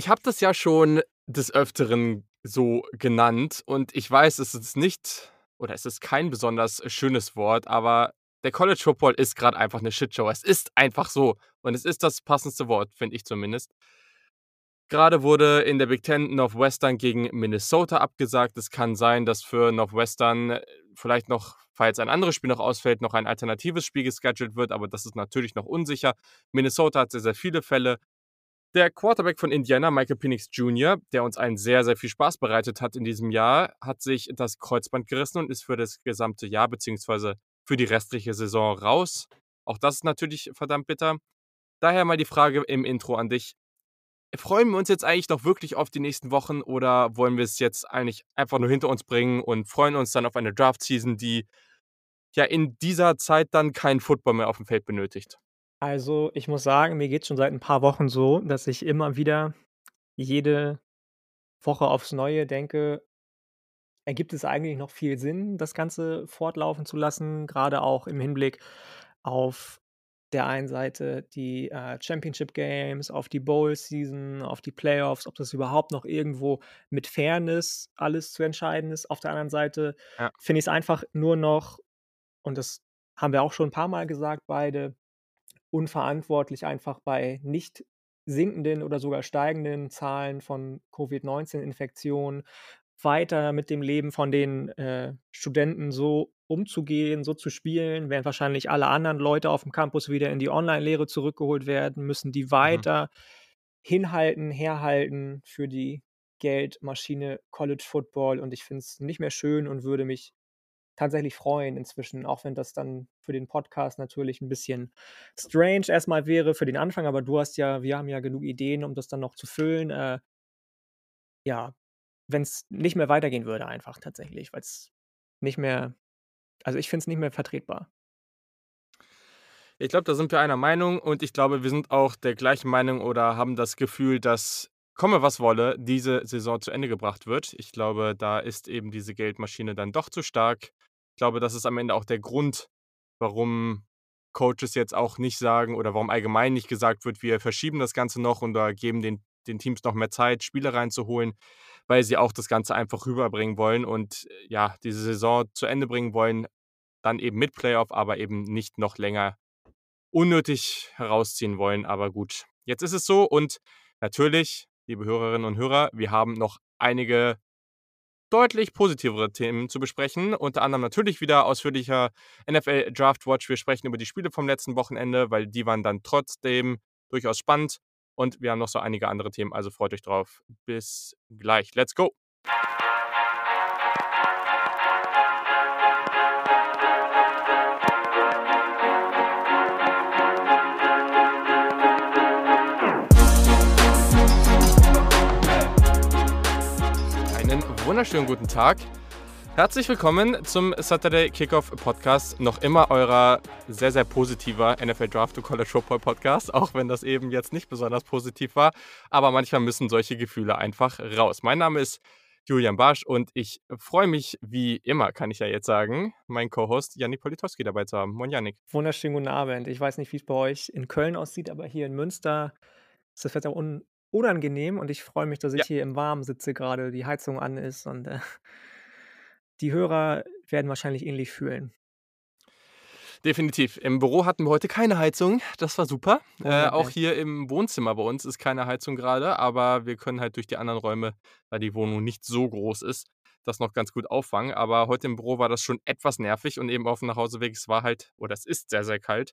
Ich habe das ja schon des Öfteren so genannt und ich weiß, es ist nicht oder es ist kein besonders schönes Wort, aber der College Football ist gerade einfach eine Shitshow. Es ist einfach so und es ist das passendste Wort, finde ich zumindest. Gerade wurde in der Big Ten Northwestern gegen Minnesota abgesagt. Es kann sein, dass für Northwestern äh, vielleicht noch, falls ein anderes Spiel noch ausfällt, noch ein alternatives Spiel gescheduled wird, aber das ist natürlich noch unsicher. Minnesota hat sehr, sehr viele Fälle. Der Quarterback von Indiana, Michael Penix Jr., der uns einen sehr, sehr viel Spaß bereitet hat in diesem Jahr, hat sich das Kreuzband gerissen und ist für das gesamte Jahr bzw. für die restliche Saison raus. Auch das ist natürlich verdammt bitter. Daher mal die Frage im Intro an dich. Freuen wir uns jetzt eigentlich noch wirklich auf die nächsten Wochen oder wollen wir es jetzt eigentlich einfach nur hinter uns bringen und freuen uns dann auf eine Draft-Season, die ja in dieser Zeit dann keinen Football mehr auf dem Feld benötigt? Also, ich muss sagen, mir geht's schon seit 'n paar Wochen so, dass ich immer wieder jede Woche aufs Neue denke: „Ergibt es eigentlich noch viel Sinn, das Ganze fortlaufen zu lassen?“ Grade auch im Hinblick auf der einen Seite die, äh, Championship Games, auf die Bowl Season, auf die Playoffs, ob das überhaupt noch irgendwo mit Fairness alles zu entscheiden ist. Auf der anderen Seite Ja. finde ich's einfach nur noch und das haben wir auch schon 'n paarmal gesagt beide, unverantwortlich einfach bei nicht sinkenden oder sogar steigenden Zahlen von Covid-19-Infektionen weiter mit dem Leben von den, äh, Studenten so umzugehen, so zu spielen, während wahrscheinlich alle anderen Leute aufm Campus wieder in die Online-Lehre zurückgeholt werden, müssen die Mhm. weiter hinhalten, herhalten für die Geldmaschine College Football und ich finde es nicht mehr schön und würde mich tatsächlich freuen inzwischen, auch wenn das dann für den Podcast natürlich 'n bisschen strange erst mal wäre für den Anfang, aber du hast ja wir haben ja genug Ideen, um das dann noch zu füllen, äh ja, wenn's nicht mehr weitergehen würde einfach tatsächlich, weil's nicht mehr also, ich finde es nicht mehr vertretbar. Ich glaube, da sind wir einer Meinung und ich glaube, wir sind auch der gleichen Meinung oder haben das Gefühl, dass, komme was wolle, diese Saison zu Ende gebracht wird. Ich glaube, da ist eben diese Geldmaschine dann doch zu stark. Ich glaube, das ist am Ende auch der Grund, warum Coaches jetzt auch nicht sagen oder warum allgemein nicht gesagt wird: „Wir verschieben das Ganze noch und da geben den den Teams noch mehr Zeit, Spieler reinzuholen“, weil sie auch das Ganze einfach rüberbringen wollen und, ja, diese Saison zu Ende bringen wollen, dann eben mit Playoff, aber eben nicht noch länger unnötig herausziehen wollen. Aber gut, jetzt ist es so und natürlich, liebe Hörerinnen und Hörer, wir haben noch einige deutlich positivere Themen zu besprechen. Unter anderem natürlich wieder ausführlicher NFL Draft Watch. Wir sprechen über die Spiele vom letzten Wochenende, weil die waren dann trotzdem durchaus spannend und wir haben noch so einige andere Themen, also freut euch drauf. Bis gleich. Let's go. Wunderschönen guten Tag. Herzlich willkommen zum Saturday Kickoff Podcast. Noch immer eurer sehr, sehr positiver NFL Draft to College Football Podcast, auch wenn das eben jetzt nicht besonders positiv war. Aber manchmal müssen solche Gefühle einfach raus. Mein Name ist Julian Barsch und ich freue mich wie immer, kann ich ja jetzt sagen, meinen Co-Host Yannick Politowski dabei zu haben. Moin Yannick. Wunderschönen guten Abend. Ich weiß nicht, wie's bei euch in Köln aussieht, aber hier in Münster ist das Wetter un unangenehm und ich freue mich, dass Ja. ich hier im Warmen sitze grade, die Heizung an ist und, äh, die Hörer werden wahrscheinlich ähnlich fühlen. Definitiv. Im Büro hatten wir heute keine Heizung. Das war super. Äh, auch Wunderbar. hier im Wohnzimmer bei uns ist keine Heizung grade, aber wir können halt durch die anderen Räume, da die Wohnung nicht so groß ist, das noch ganz gut auffangen. Aber heute im Büro war das schon etwas nervig und eben aufm Nachhauseweg, es war halt oder es ist sehr, sehr kalt.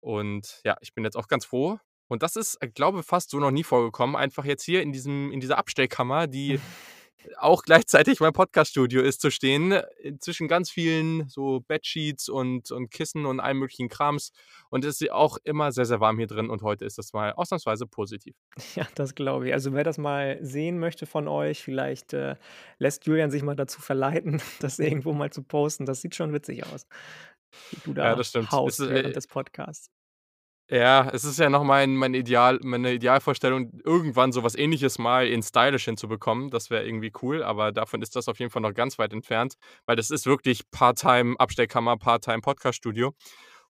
Und ja, ich bin jetzt auch ganz froh. Und das ist, äh, glaube, fast so noch nie vorgekommen. Einfach jetzt hier in diesem in dieser Abstellkammer, die auch gleichzeitig mein Podcaststudio ist, zu stehen, äh, zwischen ganz vielen so Bedsheets und und Kissen und allem möglichen Krams. Und es ist auch immer sehr, sehr warm hier drin und heute ist das mal ausnahmsweise positiv. Ja, das glaube ich. Also, wer das mal sehen möchte von euch, vielleicht, äh, lässt Julian sich mal dazu verleiten, das irgendwo mal zu posten. Das sieht schon witzig aus, wie du Ja, da das stimmt. Es haust ist, während äh des Podcasts. Ja, es ist ja noch mein mein Ideal meine Idealvorstellung, irgendwann so was Ähnliches mal in stylisch hinzubekommen. Das wäre irgendwie cool, aber davon ist das auf jeden Fall noch ganz weit entfernt, weil das ist wirklich Part-Time Abstellkammer, Part-Time Podcaststudio.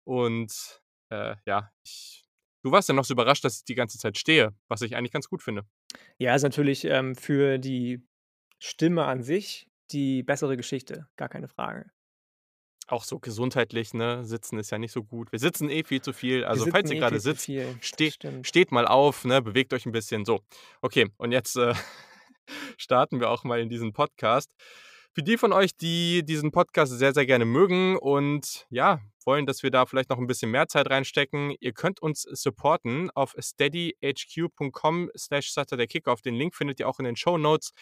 Und, äh, ja, ich Du warst ja noch so überrascht, dass ich die ganze Zeit stehe, was ich eigentlich ganz gut finde. Ja, ist natürlich, ähm, für die Stimme an sich die bessere Geschichte, gar keine Frage. Auch so gesundheitlich, ne? Sitzen ist ja nicht so gut. Wir sitzen eh viel zu viel. Also, falls ihr eh zu sitzt, ste stimmt. steht mal auf, ne? Bewegt euch 'n bisschen. So, okay, und jetzt, äh, starten wir auch mal in diesen Podcast. Für die von euch, die diesen Podcast sehr, sehr gerne mögen und ja, wollen, dass wir da vielleicht noch 'n bisschen mehr Zeit reinstecken, ihr könnt uns supporten auf steadyhq.com/saturdayKickoff. Den Link findet ihr auch in den Shownotes.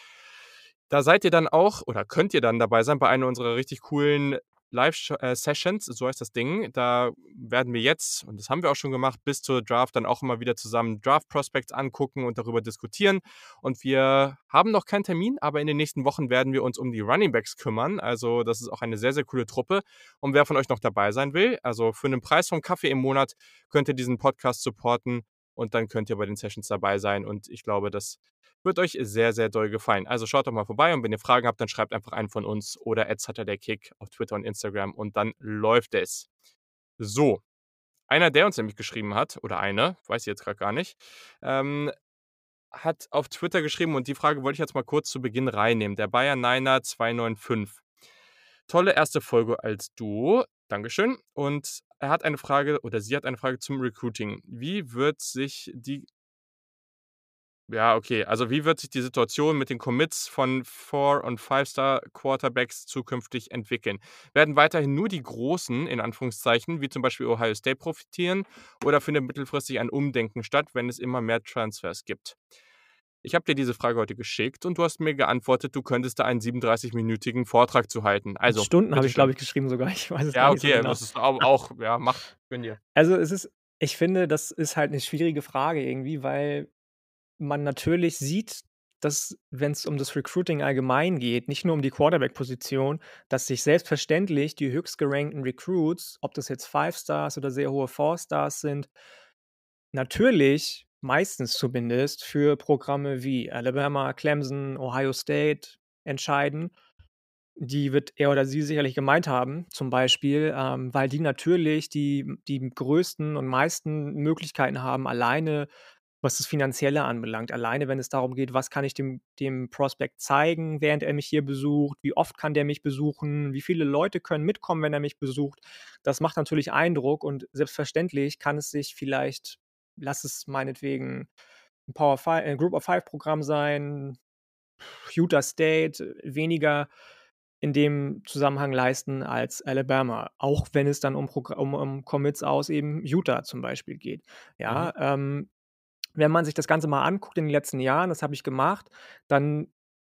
Da seid ihr dann auch oder könnt ihr dann dabei sein bei einer unserer richtig coolen Live-Sh äh, so heißt das Ding. Da werden wir jetzt, und das haben wir auch schon gemacht, bis zur Draft dann auch immer wieder zusammen Draft Prospects angucken und darüber diskutieren. Und wir haben noch keinen Termin, aber in den nächsten Wochen werden wir uns um die Running Backs kümmern. Also, das ist auch eine sehr, sehr coole Truppe. Und wer von euch noch dabei sein will, also für 'nen Preis vom Kaffee im Monat könnt ihr diesen Podcast supporten und dann könnt ihr bei den Sessions dabei sein. Und ich glaube, das wird euch sehr, sehr doll gefallen. Also, schaut doch mal vorbei und wenn ihr Fragen habt, dann schreibt einfach einen von uns oder @saturdaykick auf Twitter und Instagram und dann läuft es. So, einer, der uns nämlich geschrieben hat oder eine, weiß ich jetzt grad gar nicht, ähm, hat auf Twitter geschrieben und die Frage wollte ich jetzt mal kurz zu Beginn reinnehmen. Der Bayerniner295. Tolle erste Folge als Duo. Dankeschön. Und er hat eine Frage oder sie hat eine Frage zum Recruiting. Wie wird sich die ja, okay. Also, wie wird sich die Situation mit den Commits von Four und Five-Star-Quarterbacks zukünftig entwickeln? Werden weiterhin nur die Großen, in Anführungszeichen, wie zum Beispiel Ohio State profitieren oder findet mittelfristig ein Umdenken statt, wenn es immer mehr Transfers gibt? Ich habe dir diese Frage heute geschickt und du hast mir geantwortet, du könntest da einen 37-minütigen Vortrag zu halten. Also, Stunden habe ich, glaube ich, geschrieben sogar. Ich weiß es Ja, gar nicht so okay, genau. das ist au auch ja, mach, gönn dir. Also, es ist ich finde, das ist halt 'ne schwierige Frage irgendwie, weil man natürlich sieht, dass, wenn's um das Recruiting allgemein geht, nicht nur um die Quarterback-Position, dass sich selbstverständlich die höchstgerankten Recruits, ob das jetzt Five Stars oder sehr hohe Four Stars sind, natürlich, meistens zumindest, für Programme wie Alabama, Clemson, Ohio State entscheiden. Die wird er oder sie sicherlich gemeint haben, zum Beispiel, ähm, weil die natürlich die die größten und meisten Möglichkeiten haben, alleine, was das Finanzielle anbelangt. Alleine, wenn es darum geht, was kann ich dem dem Prospect zeigen, während er mich hier besucht? Wie oft kann der mich besuchen? Wie viele Leute können mitkommen, wenn er mich besucht? Das macht natürlich Eindruck und selbstverständlich kann es sich vielleicht lass es meinetwegen 'n Power Fi äh, Group of Five Programm sein, Utah State, weniger in dem Zusammenhang leisten als Alabama, auch wenn es dann um um um Commits aus eben Utah zum Beispiel geht. Mhm. Ja, ähm, wenn man sich das Ganze mal anguckt in den letzten Jahren, das habe ich gemacht, dann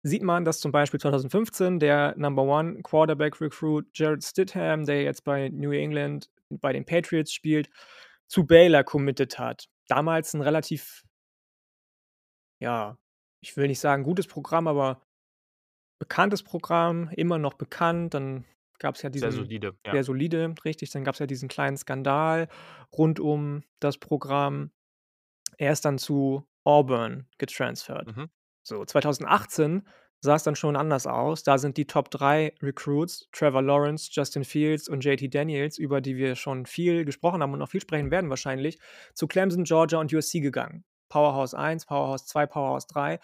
sieht man, dass zum Beispiel 2015 der Number One Quarterback Recruit Jarrett Stidham, der jetzt bei New England bei den Patriots spielt, zu Baylor committed hat. Damals 'n relativ ja, ich will nicht sagen gutes Programm, aber bekanntes Programm, immer noch bekannt. Dann gab's ja Sehr diesen solide, ja. sehr solide, richtig. Dann gab's ja diesen kleinen Skandal rund um das Programm. Er ist dann zu Auburn getransfert. Mhm. So, 2018 sah's dann schon anders aus. Da sind die Top 3 Recruits, Trevor Lawrence, Justin Fields und JT Daniels, über die wir schon viel gesprochen haben und noch viel sprechen werden wahrscheinlich, zu Clemson, Georgia und USC gegangen. Powerhouse 1, Powerhouse 2, Powerhouse 3.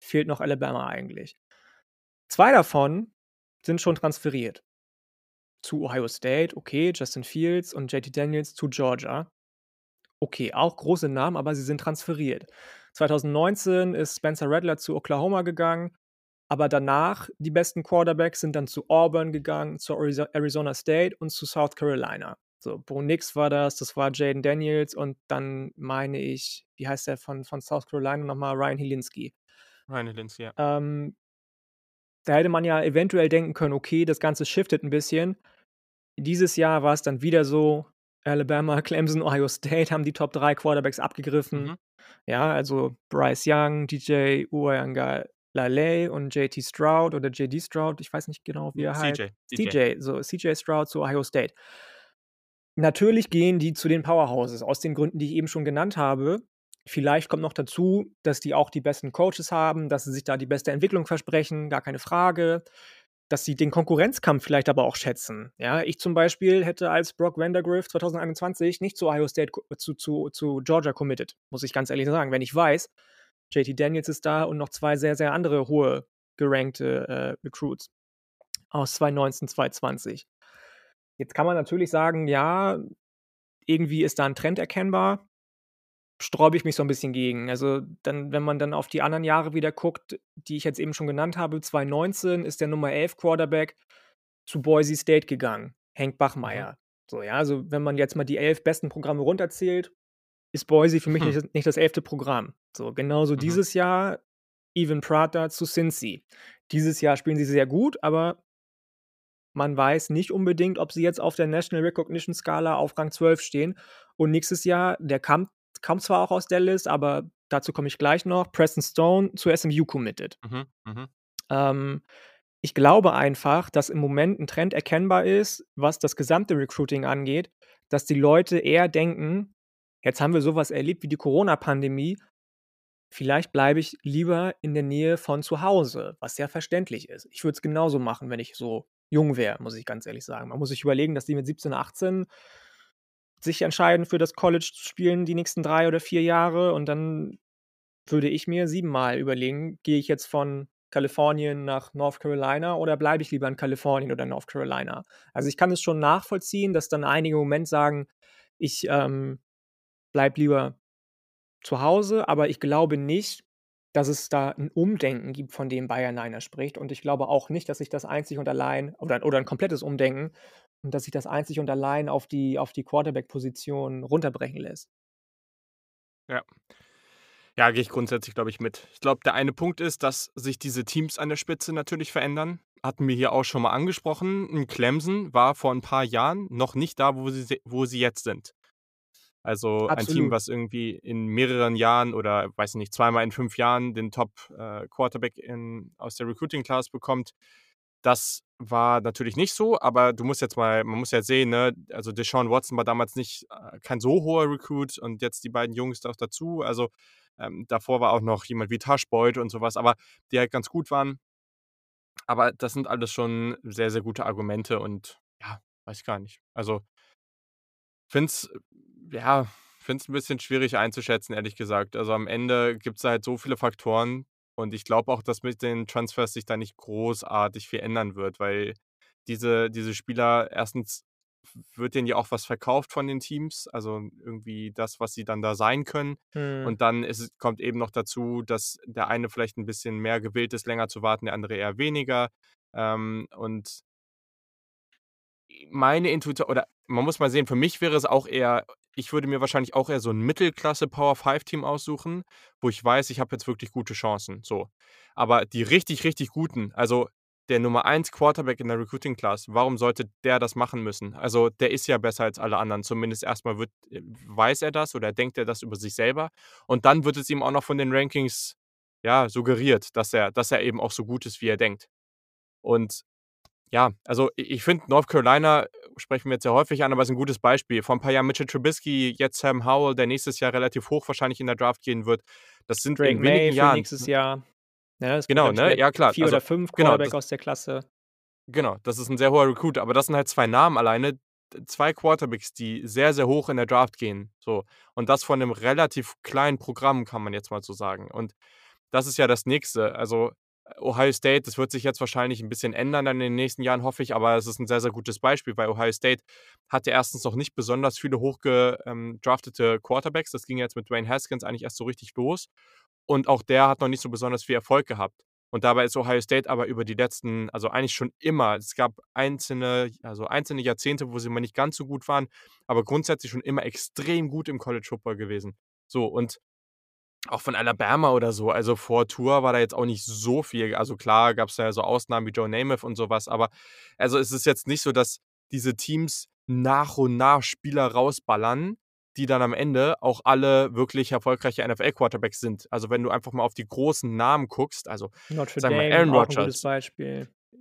Fehlt noch Alabama eigentlich. 2 davon sind schon transferiert. Zu Ohio State, okay, Justin Fields und JT Daniels zu Georgia. Okay, auch große Namen, aber sie sind transferiert. 2019 ist Spencer Rattler zu Oklahoma gegangen, aber danach die besten Quarterbacks sind dann zu Auburn gegangen, zu Arizo Arizona State und zu South Carolina. So, Bo Nix war das, das war Jayden Daniels und dann meine ich, wie heißt der von von South Carolina noch mal? Ryan Hilinski. Ryan Hilinski, ja. Ähm da hätte man ja eventuell denken können: „Okay, das Ganze shiftet 'n bisschen.“ Dieses Jahr war's dann wieder so, Alabama, Clemson, Ohio State haben die Top 3 Quarterbacks abgegriffen. Mhm. Ja, also Bryce Young, DJ Uiagalelei und JT Stroud oder JD Stroud, ich weiß nicht genau, wie er heißt. CJ, CJ. CJ, so CJ Stroud zu Ohio State. Natürlich gehen die zu den Powerhouses aus den Gründen, die ich eben schon genannt habe. Vielleicht kommt noch dazu, dass die auch die besten Coaches haben, dass sie sich da die beste Entwicklung versprechen, gar keine Frage. dass sie den Konkurrenzkampf vielleicht aber auch schätzen. Ja, ich zum Beispiel hätte als Brock Vandergrift 2021 nicht zu Ohio State, zu, zu, zu Georgia committed, muss ich ganz ehrlich sagen. Wenn ich weiß, JT Daniels ist da und noch zwei sehr, sehr andere hohe gerankte äh, Recruits aus 2019, 2020. Jetzt kann man natürlich sagen, ja, irgendwie ist da ein Trend erkennbar sträube ich mich so ein bisschen gegen. Also, dann wenn man dann auf die anderen Jahre wieder guckt, die ich jetzt eben schon genannt habe, 2019 ist der Nummer 11 Quarterback zu Boise State gegangen, Hank Mhm. Bachmeier. So, ja, also, wenn man jetzt mal die 11 besten Programme runterzählt, ist Boise für mich Hm. nicht nicht das 11. Programm. So, genauso Mhm. dieses Jahr Evan Prater zu Cincy. Dieses Jahr spielen sie sehr gut, aber man weiß nicht unbedingt, ob sie jetzt auf der National Recognition Skala auf Rang 12 stehen. Und nächstes Jahr, der kam kam zwar auch aus Dallas, aber dazu komme ich gleich noch, Preston Stone zu SMU committed. Mhm. Mhm. Ähm, ich glaube einfach, dass im Moment ein Trend erkennbar ist, was das gesamte Recruiting angeht, dass die Leute eher denken: „Jetzt haben wir so was erlebt wie die Corona-Pandemie. Vielleicht bleibe ich lieber in der Nähe von zu Hause“, was ja verständlich ist. Ich würde es genauso machen, wenn ich so jung wäre, muss ich ganz ehrlich sagen. Man muss sich überlegen, dass die mit 17, 18 sich entscheiden, für das College zu spielen die nächsten 3 oder 4 Jahre und dann würde ich mir siebenmal überlegen, gehe ich jetzt von Kalifornien nach North Carolina oder bleibe ich lieber in Kalifornien oder North Carolina? Also, ich kann es schon nachvollziehen, dass dann einige im Moment sagen: „Ich, ähm, bleibe lieber zu Hause“, aber ich glaube nicht, dass es da ein Umdenken gibt, von dem Bayern Niner spricht und ich glaube auch nicht, dass sich das einzig und allein oder oder 'n komplettes Umdenken und dass sich das einzig und allein auf die auf die Quarterback-Position runterbrechen lässt. Ja. Ja, gehe ich grundsätzlich, glaube ich, mit. Ich glaube, der eine Punkt ist, dass sich diese Teams an der Spitze natürlich verändern. Hatten wir hier auch schon mal angesprochen. 'N Clemson war vor ein paar Jahren noch nicht da, wo sie wo sie jetzt sind. Also, ein Team, Absolut. was irgendwie in mehreren Jahren oder, weiß ich nicht, zweimal in 5 Jahren den Top, äh, aus der Recruiting Class bekommt. Das war natürlich nicht so, aber du musst jetzt mal man muss ja sehen, ne, also Deshaun Watson war damals nicht äh, kein so hoher Recruit und jetzt die beiden Jungs noch dazu. Also, ähm, davor war auch noch jemand wie Tash Boyd und so was, aber die halt ganz gut waren. Aber das sind alles schon sehr, sehr gute Argumente und ja, weiß ich gar nicht. Also finde es ja, finde es 'n bisschen schwierig einzuschätzen, ehrlich gesagt. Also, am Ende gibt's da halt so viele Faktoren und ich glaube auch, dass mit den Transfers sich da nicht großartig viel ändern wird, weil diese diese Spieler erstens wird denen ja auch was verkauft von den Teams, also irgendwie das, was sie dann da sein können. Mhm. Und dann ist es kommt eben noch dazu, dass der eine vielleicht 'n bisschen mehr gewillt ist, länger zu warten, der andere eher weniger. Ähm, und meine Intuitio oder man muss mal sehen, für mich wäre es auch eher ich würde mir wahrscheinlich auch eher so 'n Mittelklasse-Power-5-Team aussuchen, wo ich weiß, ich habe jetzt wirklich gute Chancen, so. Aber die richtig, richtig guten, also der Nummer 1 Quarterback in der Recruiting Class, warum sollte der das machen müssen? Also, der ist ja besser als alle anderen. Zumindest erst mal wird äh, weiß er das oder denkt er das über sich selber. Und dann wird es ihm auch noch von den Rankings, ja, suggeriert, dass er dass er eben auch so gut ist, wie er denkt. Und ja, also ich finde, North Carolina sprechen wir jetzt sehr häufig an, aber ist 'n gutes Beispiel. Vor 'n paar Jahren Mitchell Trubisky, jetzt Sam Howell, der nächstes Jahr relativ hoch wahrscheinlich in der Draft gehen wird. Das sind Drake in Maye wenigen Jahren nächstes Jahr. Es wird, Genau, ne? Ja klar. 4 Also oder 5 genau, Quarterback das aus der Klasse. Genau, das ist 'n sehr hoher Recruit, aber das sind halt 2 Namen alleine, 2 Quarterbacks, die sehr, sehr hoch in der Draft gehen, so. Und das von 'nem relativ kleinen Programm, kann man jetzt mal so sagen. Und das ist ja das Nächste. Also, Ohio State, das wird sich jetzt wahrscheinlich 'n bisschen ändern in den nächsten Jahren, hoffe ich, aber es ist 'n sehr, sehr gutes Beispiel, weil Ohio State hatte erstens noch nicht besonders viele hoch ge ähm, Quarterbacks. Das ging jetzt mit Dwayne Haskins eigentlich erst so richtig los. Und auch der hat noch nicht so besonders viel Erfolg gehabt. Und dabei ist Ohio State aber über die letzten also eigentlich schon immer es gab einzelne also einzelne Jahrzehnte, wo sie mal nicht ganz so gut waren, aber grundsätzlich schon immer extrem gut im College Football gewesen. So, und auch von Alabama oder so, also vor Tua war da jetzt auch nicht so viel. Also klar gab's da ja so Ausnahmen wie Joe Namath und so was, aber also es ist jetzt nicht so, dass diese Teams nach und nach Spieler rausballern, die dann am Ende auch alle wirklich erfolgreiche NFL-Quarterbacks sind. Also, wenn du einfach mal auf die großen Namen guckst, also sagen wir Aaron Rodgers.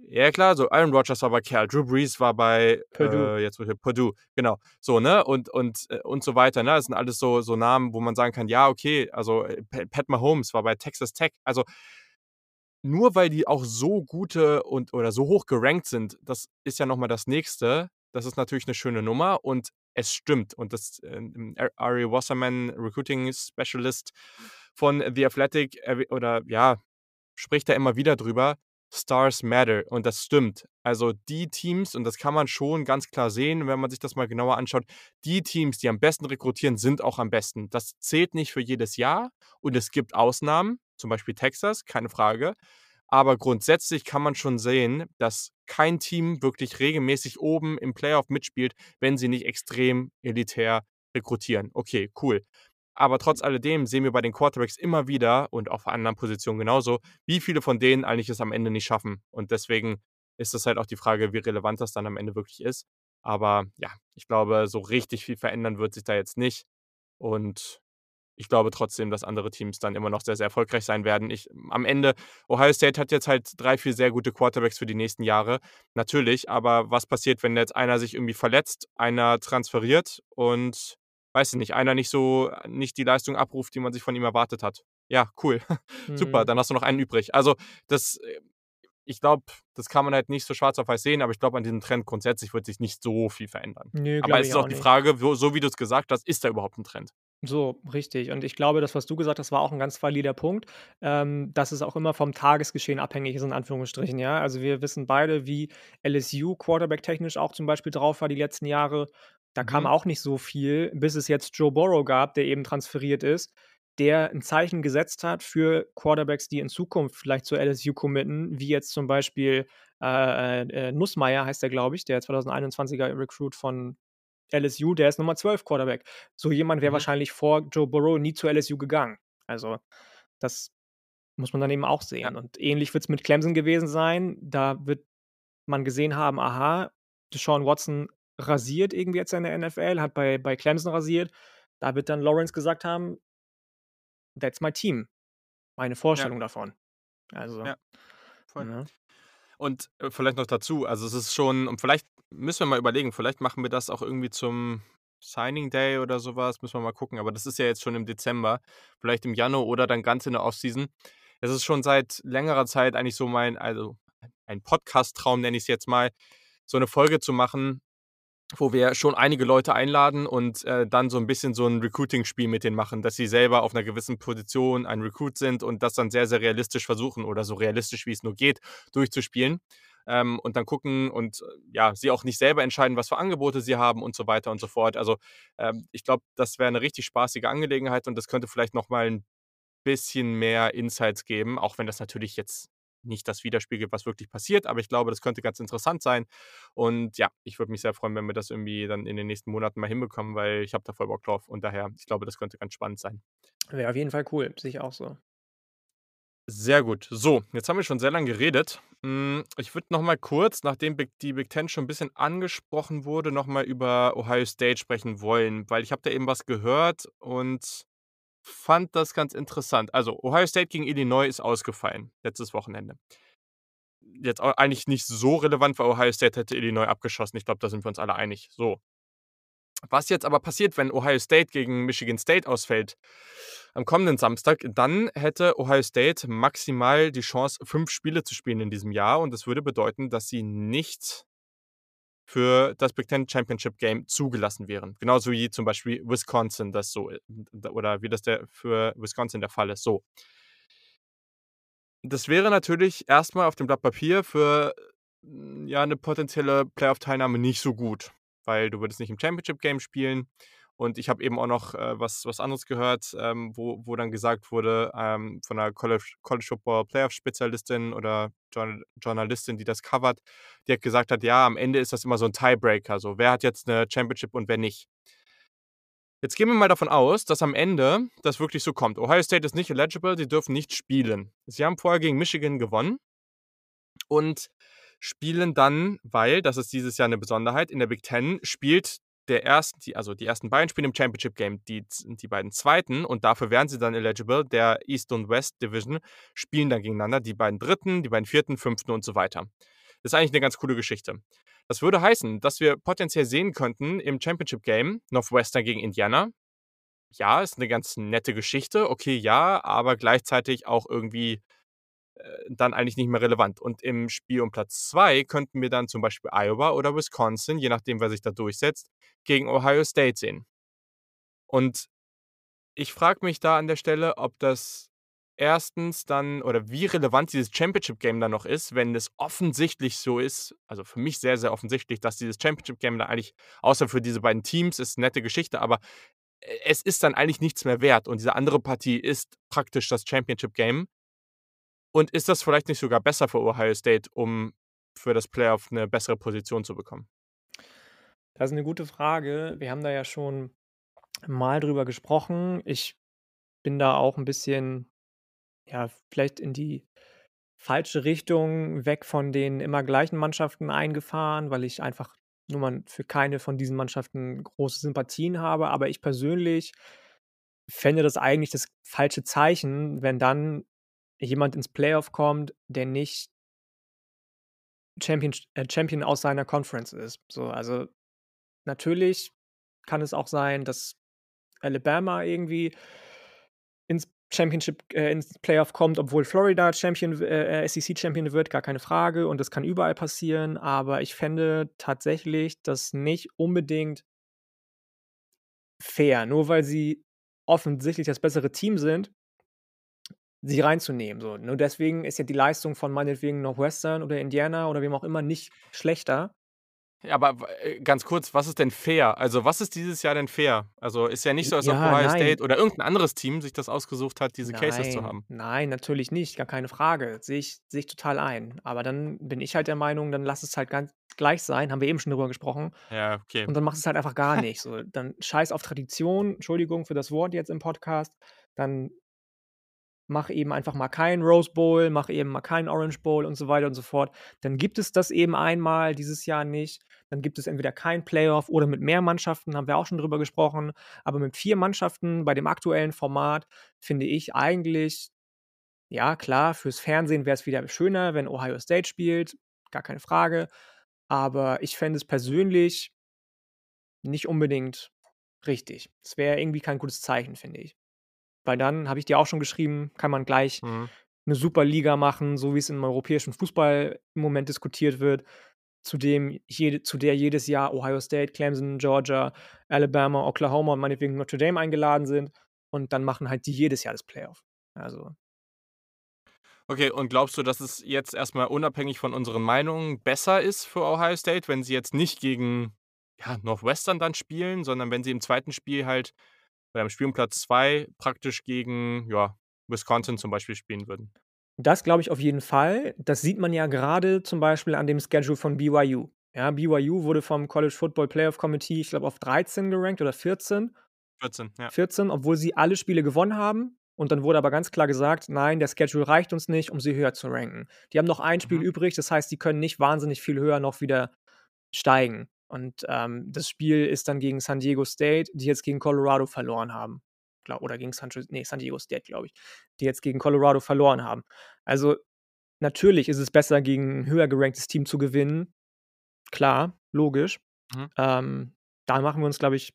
Ja klar, so Aaron Rodgers war bei Cal, Drew Brees war bei, Purdue. äh, jetzt Purdue, genau. So, ne? Und und äh, und so weiter, ne? Das sind alles so so Namen, wo man sagen kann: „Ja, okay, also, äh, Pa Pat Mahomes war bei Texas Tech.“ Also nur weil die auch so gute und oder so hoch gerankt sind, das ist ja noch mal das Nächste. Das ist natürlich eine schöne Nummer und es stimmt. Und das ähm, Ari Wasserman, Recruiting Specialist von The Athletic, oder ja, spricht da immer wieder drüber. Stars matter und das stimmt. Also die Teams, und das kann man schon ganz klar sehen, wenn man sich das mal genauer anschaut, die Teams, die am besten rekrutieren, sind auch am besten. Das zählt nicht für jedes Jahr und es gibt Ausnahmen, zum Beispiel Texas, keine Frage. Aber grundsätzlich kann man schon sehen, dass kein Team wirklich regelmäßig oben im Playoff mitspielt, wenn sie nicht extrem elitär rekrutieren. Okay, cool. Aber trotz alledem sehen wir bei den Quarterbacks immer wieder und auf anderen Positionen genauso, wie viele von denen eigentlich es am Ende nicht schaffen. Und deswegen ist es halt auch die Frage, wie relevant das dann am Ende wirklich ist. Aber ja, ich glaube, so richtig viel verändern wird sich da jetzt nicht. Und ich glaube trotzdem, dass andere Teams dann immer noch sehr, sehr erfolgreich sein werden. Ich, am Ende, Ohio State hat jetzt halt drei, vier sehr gute Quarterbacks für die nächsten Jahre. Natürlich, aber was passiert, wenn jetzt einer sich irgendwie verletzt, einer transferiert und, weiß ich nicht, einer nicht so, nicht die Leistung abruft, die man sich von ihm erwartet hat? Ja, cool. Mhm. Super, dann hast du noch einen übrig. Also, das, äh, ich glaube, das kann man halt nicht so schwarz auf weiß sehen, aber ich glaube, an diesem Trend grundsätzlich wird sich nicht so viel verändern. Nö, aber es ist auch, auch die Frage, so wie du es gesagt hast, ist da überhaupt ein Trend? So, richtig. Und ich glaube, das, was du gesagt hast, war auch ein ganz valider Punkt, ähm, dass es auch immer vom Tagesgeschehen abhängig ist, in Anführungsstrichen, ja. Also wir wissen beide, wie LSU quarterback-technisch auch zum Beispiel drauf war die letzten Jahre. Da kam Mhm. auch nicht so viel, bis es jetzt Joe Burrow gab, der eben transferiert ist, der ein Zeichen gesetzt hat für Quarterbacks, die in Zukunft vielleicht zur LSU committen, wie jetzt zum Beispiel äh, äh, Nussmeier heißt der, glaube ich, der 2021er Recruit von LSU, der ist Nummer 12 Quarterback. So jemand wäre Mhm. wahrscheinlich vor Joe Burrow nie zu LSU gegangen. Also, das muss man dann eben auch Ja. sehen. Und ähnlich wird es mit Clemson gewesen sein. Da wird man gesehen haben, aha, Deshaun Watson rasiert irgendwie jetzt in der NFL, hat bei, bei Clemson rasiert. Da wird dann Lawrence gesagt haben, that's my team. Meine Ja, Vorstellung davon. Also, ja, voll. ne? Und äh, vielleicht noch dazu, also es ist schon, und vielleicht müssen wir mal überlegen, vielleicht machen wir das auch irgendwie zum Signing Day oder sowas, müssen wir mal gucken, aber das ist ja jetzt schon im Dezember, vielleicht im Januar oder dann ganz in der Offseason. Es ist schon seit längerer Zeit eigentlich so mein, also ein Podcast-Traum, nenne ich es jetzt mal, so eine Folge zu machen, wo wir schon einige Leute einladen und äh, dann so ein bisschen so ein Recruiting-Spiel mit denen machen, dass sie selber auf einer gewissen Position ein Recruit sind und das dann sehr, sehr realistisch versuchen oder so realistisch wie es nur geht durchzuspielen. Ähm, und dann gucken und äh, ja, sie auch nicht selber entscheiden, was für Angebote sie haben und so weiter und so fort. Also ähm, ich glaube, das wäre eine richtig spaßige Angelegenheit und das könnte vielleicht nochmal ein bisschen mehr Insights geben, auch wenn das natürlich jetzt nicht das widerspiegelt, was wirklich passiert, aber ich glaube, das könnte ganz interessant sein. Und ja, ich würde mich sehr freuen, wenn wir das irgendwie dann in den nächsten Monaten mal hinbekommen, weil ich habe da voll Bock drauf. Und daher, ich glaube, das könnte ganz spannend sein. Wäre auf jeden Fall cool. Sehe ich auch so. Sehr gut. So, jetzt haben wir schon sehr lange geredet. Hm, Ich würde noch mal kurz, nachdem die Big Ten schon ein bisschen angesprochen wurde, noch mal über Ohio State sprechen wollen, weil ich habe da eben was gehört und fand das ganz interessant. Also, Ohio State gegen Illinois ist ausgefallen, letztes Wochenende. Jetzt eigentlich nicht so relevant, weil Ohio State hätte Illinois abgeschossen. Ich glaube, da sind wir uns alle einig. So. Was jetzt aber passiert, wenn Ohio State gegen Michigan State ausfällt am kommenden Samstag, dann hätte Ohio State maximal die Chance, fünf Spiele zu spielen in diesem Jahr. Und das würde bedeuten, dass sie nicht für das Big Ten Championship Game zugelassen wären. Genauso wie zum Beispiel Wisconsin das so äh, oder wie das der für Wisconsin der Fall ist. So. Das wäre natürlich erstmal auf dem Blatt Papier für mm, ja eine potenzielle Playoff-Teilnahme nicht so gut, weil du würdest nicht im Championship Game spielen. Und ich habe eben auch noch äh, was, was anderes gehört, ähm, wo, wo dann gesagt wurde ähm, von einer College, College Football Playoff-Spezialistin oder Journal Journalistin, die das covert, die hat gesagt hat, ja, am Ende ist das immer so ein Tiebreaker. So, wer hat jetzt eine Championship und wer nicht? Jetzt gehen wir mal davon aus, dass am Ende das wirklich so kommt. Ohio State ist nicht eligible, sie dürfen nicht spielen. Sie haben vorher gegen Michigan gewonnen und spielen dann, weil, das ist dieses Jahr eine Besonderheit, in der Big Ten spielt der ersten, die, also die ersten beiden spielen im Championship Game, die, die beiden zweiten und dafür wären sie dann eligible, der East und West Division spielen dann gegeneinander, die beiden dritten, die beiden vierten, fünften und so weiter. Das ist eigentlich eine ganz coole Geschichte. Das würde heißen, dass wir potenziell sehen könnten im Championship Game Northwestern gegen Indiana. Ja, ist eine ganz nette Geschichte, okay, ja, aber gleichzeitig auch irgendwie dann eigentlich nicht mehr relevant. Und im Spiel um Platz 2 könnten wir dann zum Beispiel Iowa oder Wisconsin, je nachdem, wer sich da durchsetzt, gegen Ohio State sehen. Und ich frage mich da an der Stelle, ob das erstens dann oder wie relevant dieses Championship-Game dann noch ist, wenn es offensichtlich so ist, also für mich sehr, sehr offensichtlich, dass dieses Championship-Game da eigentlich, außer für diese beiden Teams, ist eine nette Geschichte, aber äh, es ist dann eigentlich nichts mehr wert und diese andere Partie ist praktisch das Championship-Game. Und ist das vielleicht nicht sogar besser für Ohio State, um für das Playoff eine bessere Position zu bekommen? Das ist eine gute Frage. Wir haben da ja schon mal drüber gesprochen. Ich bin da auch ein bisschen, ja, vielleicht in die falsche Richtung, weg von den immer gleichen Mannschaften eingefahren, weil ich einfach nur mal für keine von diesen Mannschaften große Sympathien habe. Aber ich persönlich fände das eigentlich das falsche Zeichen, wenn dann jemand ins Playoff kommt, der nicht Champion, äh, Champion aus seiner Conference ist. So, also natürlich kann es auch sein, dass Alabama irgendwie ins Championship, äh, ins Playoff kommt, obwohl Florida Champion, äh, äh SEC Champion wird, gar keine Frage. Und das kann überall passieren. Aber ich fände tatsächlich das nicht unbedingt fair, nur weil sie offensichtlich das bessere Team sind, sie reinzunehmen. So. Nur deswegen ist ja die Leistung von meinetwegen Northwestern oder Indiana oder wem auch immer nicht schlechter. Ja, aber äh, ganz kurz, was ist denn fair? Also, was ist dieses Jahr denn fair? Also, ist ja nicht so, als ob Ja, Ohio nein. State oder irgendein anderes Team sich das ausgesucht hat, diese Cases zu Nein, haben. nein, natürlich nicht, gar keine Frage. Sehe ich, sehe ich total ein. Aber dann bin ich halt der Meinung, dann lass es halt ganz gleich sein, haben wir eben schon drüber gesprochen. Ja, okay. Und dann machst du es halt einfach gar nicht. So, dann scheiß auf Tradition, Entschuldigung für das Wort jetzt im Podcast. Dann mach eben einfach mal keinen Rose Bowl, mach eben mal keinen Orange Bowl und so weiter und so fort. Dann gibt es das eben einmal, dieses Jahr nicht. Dann gibt es entweder kein Playoff oder mit mehr Mannschaften, haben wir auch schon drüber gesprochen. Aber mit vier Mannschaften bei dem aktuellen Format finde ich eigentlich, ja klar, fürs Fernsehen wäre es wieder schöner, wenn Ohio State spielt, gar keine Frage. Aber ich fände es persönlich nicht unbedingt richtig. Es wäre irgendwie kein gutes Zeichen, finde ich. Weil dann, habe ich dir auch schon geschrieben, kann man gleich Mhm. eine Superliga machen, so wie es im europäischen Fußball im Moment diskutiert wird, zu, dem jede, zu der jedes Jahr Ohio State, Clemson, Georgia, Alabama, Oklahoma und meinetwegen Notre Dame eingeladen sind. Und dann machen halt die jedes Jahr das Playoff. Also, Okay, und glaubst du, dass es jetzt erstmal unabhängig von unseren Meinungen besser ist für Ohio State, wenn sie jetzt nicht gegen ja, Northwestern dann spielen, sondern wenn sie im zweiten Spiel halt oder im Spiel um Platz 2 praktisch gegen ja, Wisconsin zum Beispiel spielen würden? Das glaube ich auf jeden Fall. Das sieht man ja gerade zum Beispiel an dem Schedule von BYU. Ja, BYU wurde vom College Football Playoff Committee, ich glaube, auf 13 gerankt oder 14. 14, ja. 14, obwohl sie alle Spiele gewonnen haben. Und dann wurde aber ganz klar gesagt, nein, der Schedule reicht uns nicht, um sie höher zu ranken. Die haben noch ein Spiel Mhm. übrig, das heißt, die können nicht wahnsinnig viel höher noch wieder steigen. Und ähm, das Spiel ist dann gegen San Diego State, die jetzt gegen Colorado verloren haben. Oder gegen San, nee, San Diego State, glaube ich, die jetzt gegen Colorado verloren haben. Also natürlich ist es besser, gegen ein höher geranktes Team zu gewinnen. Klar, logisch. Mhm. Ähm, da machen wir uns, glaube ich,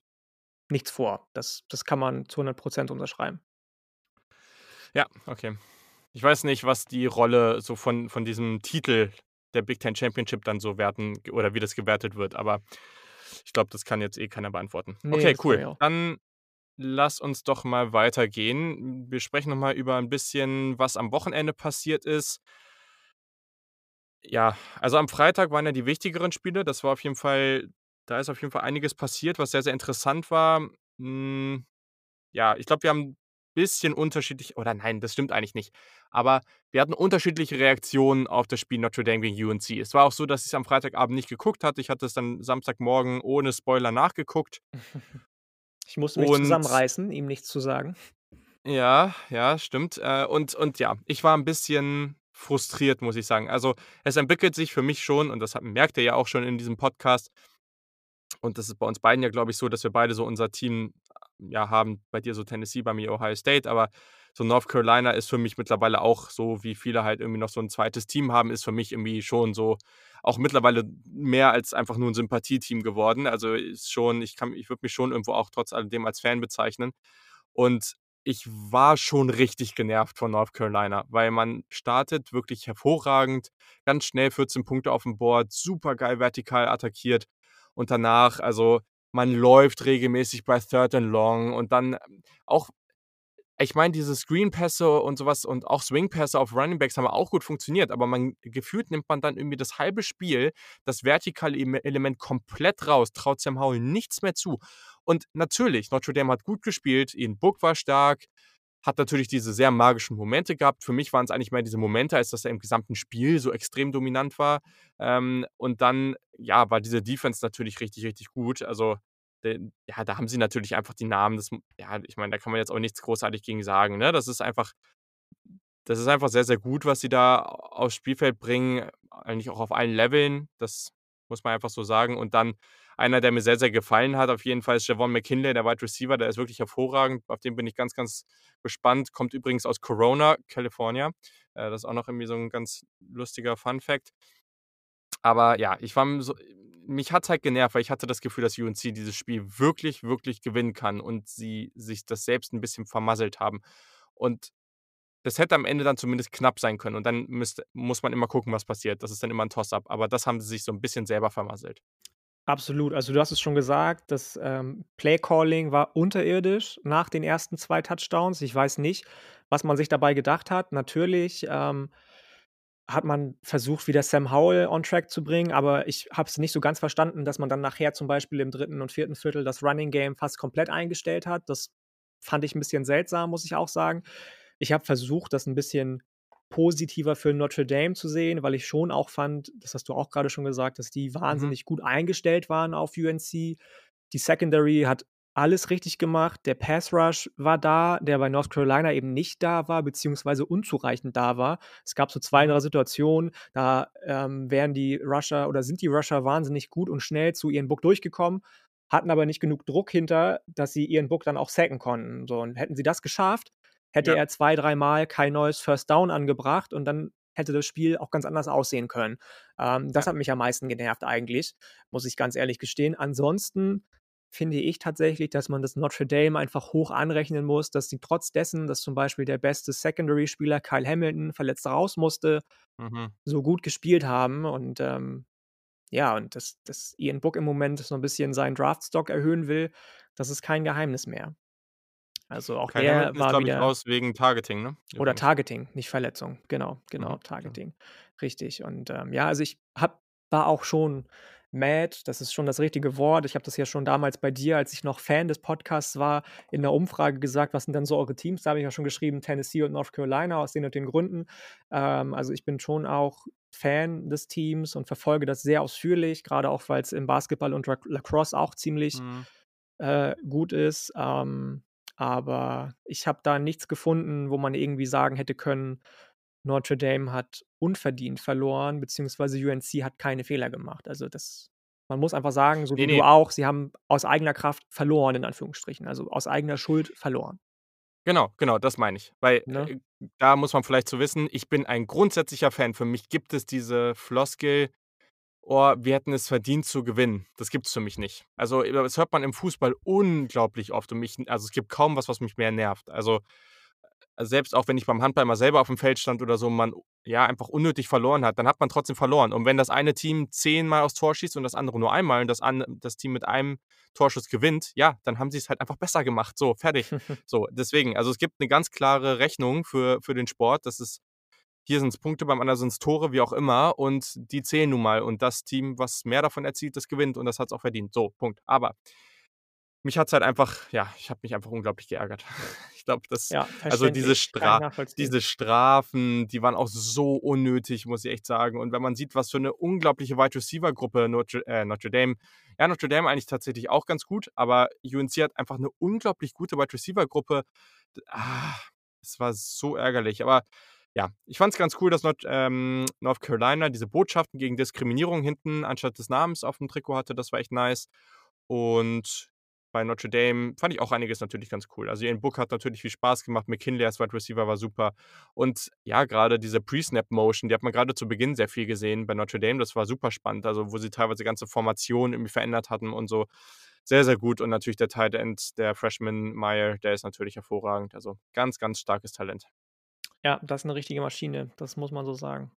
nichts vor. Das, das kann man zu 100% unterschreiben. Ja, okay. Ich weiß nicht, was die Rolle so von, von diesem Titel der Big Ten Championship dann so werten oder wie das gewertet wird, aber ich glaube, das kann jetzt eh keiner beantworten. Nee, okay, cool. Dann lass uns doch mal weitergehen. Wir sprechen noch mal über ein bisschen, was am Wochenende passiert ist. Ja, also am Freitag waren ja die wichtigeren Spiele. Das war auf jeden Fall, da ist auf jeden Fall einiges passiert, was sehr, sehr interessant war. Hm, ja, ich glaube, wir haben bisschen unterschiedlich, oder nein, das stimmt eigentlich nicht. Aber wir hatten unterschiedliche Reaktionen auf das Spiel Notre Dame gegen UNC. Es war auch so, dass ich es am Freitagabend nicht geguckt hatte. Ich hatte es dann Samstagmorgen ohne Spoiler nachgeguckt. Ich musste mich Und zusammenreißen, ihm nichts zu sagen. ja, ja, stimmt. Äh, Und, und ja, ich war ein bisschen frustriert, muss ich sagen. Also es entwickelt sich für mich schon, und das merkt ihr ja auch schon in diesem Podcast, und das ist bei uns beiden ja, glaube ich, so, dass wir beide so unser Team ja, haben. Bei dir so Tennessee, bei mir Ohio State, aber so North Carolina ist für mich mittlerweile auch so, wie viele halt irgendwie noch so ein zweites Team haben, ist für mich irgendwie schon so auch mittlerweile mehr als einfach nur ein Sympathieteam geworden. Also ist schon, ich kann, ich würde mich schon irgendwo auch trotz alledem als Fan bezeichnen. Und ich war schon richtig genervt von North Carolina, weil man startet wirklich hervorragend, ganz schnell 14 Punkte auf dem Board, super geil vertikal attackiert und danach, also man läuft regelmäßig bei Third and Long und dann auch ich meine, diese Screen-Pässe und sowas und auch Swing-Pässe auf Running Backs haben auch gut funktioniert, aber man gefühlt nimmt man dann irgendwie das halbe Spiel, das vertikale Element komplett raus, traut Sam Howell nichts mehr zu. Und natürlich, Notre Dame hat gut gespielt, Ian Book war stark, hat natürlich diese sehr magischen Momente gehabt. Für mich waren es eigentlich mehr diese Momente, als dass er im gesamten Spiel so extrem dominant war. Ähm, und dann, ja, war diese Defense natürlich richtig, richtig gut. Also ja, da haben sie natürlich einfach die Namen. Das, ja, ich meine, da kann man jetzt auch nichts großartig gegen sagen. Ne? Das ist einfach, das ist einfach sehr, sehr gut, was sie da aufs Spielfeld bringen. Eigentlich auch auf allen Leveln. Das muss man einfach so sagen. Und dann einer, der mir sehr, sehr gefallen hat, auf jeden Fall ist Javon McKinley, der Wide Receiver. Der ist wirklich hervorragend. Auf den bin ich ganz, ganz gespannt. Kommt übrigens aus Corona, California. Äh, das ist auch noch irgendwie so ein ganz lustiger Fun-Fact. Aber ja, ich war so, mich hat es halt genervt, weil ich hatte das Gefühl, dass UNC dieses Spiel wirklich, wirklich gewinnen kann und sie sich das selbst ein bisschen vermasselt haben. Und das hätte am Ende dann zumindest knapp sein können. Und dann müsste, muss man immer gucken, was passiert. Das ist dann immer ein Toss-up. Aber das haben sie sich so ein bisschen selber vermasselt. Absolut. Also du hast es schon gesagt, das ähm, Play-Calling war unterirdisch nach den ersten zwei Touchdowns. Ich weiß nicht, was man sich dabei gedacht hat. Natürlich ähm, hat man versucht, wieder Sam Howell on track zu bringen, aber ich habe es nicht so ganz verstanden, dass man dann nachher zum Beispiel im dritten und vierten Viertel das Running Game fast komplett eingestellt hat. Das fand ich ein bisschen seltsam, muss ich auch sagen. Ich habe versucht, das ein bisschen positiver für Notre Dame zu sehen, weil ich schon auch fand, das hast du auch gerade schon gesagt, dass die mhm. wahnsinnig mhm. gut eingestellt waren auf UNC. Die Secondary hat alles richtig gemacht. Der Pass Rush war da, der bei North Carolina eben nicht da war, beziehungsweise unzureichend da war. Es gab so zwei, drei Situationen, da ähm, wären die Rusher oder sind die Rusher wahnsinnig gut und schnell zu ihren Book durchgekommen, hatten aber nicht genug Druck hinter, dass sie ihren Book dann auch sacken konnten. So, und hätten sie das geschafft, hätte ja. er zwei, dreimal kein neues First Down angebracht und dann hätte das Spiel auch ganz anders aussehen können. Ähm, das ja. hat mich am meisten genervt eigentlich, muss ich ganz ehrlich gestehen. Ansonsten finde ich tatsächlich, dass man das Notre Dame einfach hoch anrechnen muss, dass sie trotz dessen, dass zum Beispiel der beste Secondary-Spieler Kyle Hamilton verletzt raus musste, mhm. so gut gespielt haben und ähm, ja, und dass, dass Ian Book im Moment so ein bisschen seinen Draftstock erhöhen will, das ist kein Geheimnis mehr. Also auch Kyle der war ist, wieder raus wegen Targeting, ne? Oder Targeting, nicht Verletzung. Genau, genau, mhm. Targeting. Richtig. Und ähm, ja, also ich hab, war auch schon mad, das ist schon das richtige Wort. Ich habe das ja schon damals bei dir, als ich noch Fan des Podcasts war, in der Umfrage gesagt, was sind denn so eure Teams? Da habe ich ja schon geschrieben, Tennessee und North Carolina aus den und den Gründen. Ähm, also ich bin schon auch Fan des Teams und verfolge das sehr ausführlich, gerade auch, weil es im Basketball und Lacrosse auch ziemlich mhm. äh, gut ist. Ähm, aber ich habe da nichts gefunden, wo man irgendwie sagen hätte können, Notre Dame hat unverdient verloren, beziehungsweise UNC hat keine Fehler gemacht. Also das, man muss einfach sagen, so wie ne, du auch, sie haben aus eigener Kraft verloren, in Anführungsstrichen, also aus eigener Schuld verloren. Genau, genau, das meine ich. Weil ne? äh, da muss man vielleicht so wissen, ich bin ein grundsätzlicher Fan. Für mich gibt es diese Floskel, oh, wir hätten es verdient zu gewinnen. Das gibt es für mich nicht. Also das hört man im Fußball unglaublich oft und mich, also es gibt kaum was, was mich mehr nervt. Also also selbst auch wenn ich beim Handball mal selber auf dem Feld stand oder so, man ja einfach unnötig verloren hat, dann hat man trotzdem verloren. Und wenn das eine Team zehnmal aufs Tor schießt und das andere nur einmal und das, an, das Team mit einem Torschuss gewinnt, ja, dann haben sie es halt einfach besser gemacht. So, fertig. so, deswegen, also es gibt eine ganz klare Rechnung für, für den Sport. Das ist, hier sind es Punkte, beim anderen sind es Tore, wie auch immer. Und die zählen nun mal. Und das Team, was mehr davon erzielt, das gewinnt. Und das hat es auch verdient. So, Punkt. Aber mich hat es halt einfach, ja, ich habe mich einfach unglaublich geärgert. Ich glaube, das, ja, also diese, Stra diese Strafen, die waren auch so unnötig, muss ich echt sagen. Und wenn man sieht, was für eine unglaubliche Wide Receiver Gruppe Notre, äh, Notre Dame, ja, Notre Dame eigentlich tatsächlich auch ganz gut, aber UNC hat einfach eine unglaublich gute Wide Receiver Gruppe. Ah, es war so ärgerlich. Aber ja, ich fand es ganz cool, dass Nord, ähm, North Carolina diese Botschaften gegen Diskriminierung hinten anstatt des Namens auf dem Trikot hatte. Das war echt nice. Und bei Notre Dame fand ich auch einiges natürlich ganz cool. Also Ian Book hat natürlich viel Spaß gemacht. McKinley als Wide Receiver war super. Und ja, gerade diese Pre-Snap-Motion, die hat man gerade zu Beginn sehr viel gesehen bei Notre Dame. Das war super spannend. Also wo sie teilweise ganze Formationen irgendwie verändert hatten und so. sehr, sehr gut. Und natürlich der Tight End, der Freshman Meyer, der ist natürlich hervorragend. Also ganz, ganz starkes Talent. Ja, das ist eine richtige Maschine, das muss man so sagen.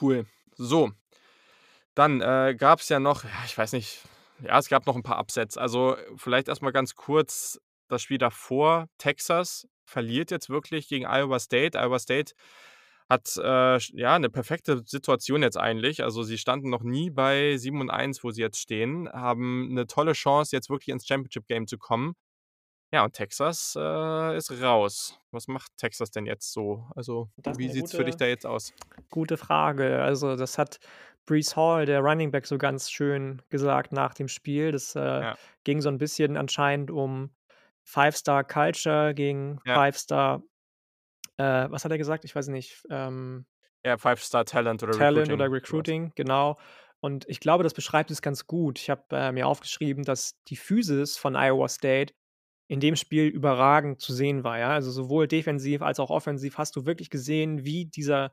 Cool. So. Dann äh, gab es ja noch, ja, ich weiß nicht, ja, es gab noch ein paar Upsets. Also vielleicht erstmal ganz kurz das Spiel davor. Texas verliert jetzt wirklich gegen Iowa State. Iowa State hat äh, ja eine perfekte Situation jetzt eigentlich. Also sie standen noch nie bei 7 und 1, wo sie jetzt stehen, haben eine tolle Chance, jetzt wirklich ins Championship Game zu kommen. Ja, und Texas äh, ist raus. Was macht Texas denn jetzt so? Also, Das wie sieht es für dich da jetzt aus? gute Frage. Also, das hat Breece Hall, der Running Back, so ganz schön gesagt nach dem Spiel. Das, äh, Ja, ging so 'n bisschen anscheinend um Five-Star Culture gegen ja, Five-Star äh, was hat er gesagt? Ich weiß nicht, ähm ja, Five-Star Talent oder Talent Recruiting, oder. Recruiting, genau. Und ich glaube, das beschreibt es ganz gut. Ich habe, äh, mir aufgeschrieben, dass die Physis von Iowa State in dem Spiel überragend zu sehen war, ja? Also, sowohl defensiv als auch offensiv hast du wirklich gesehen, wie dieser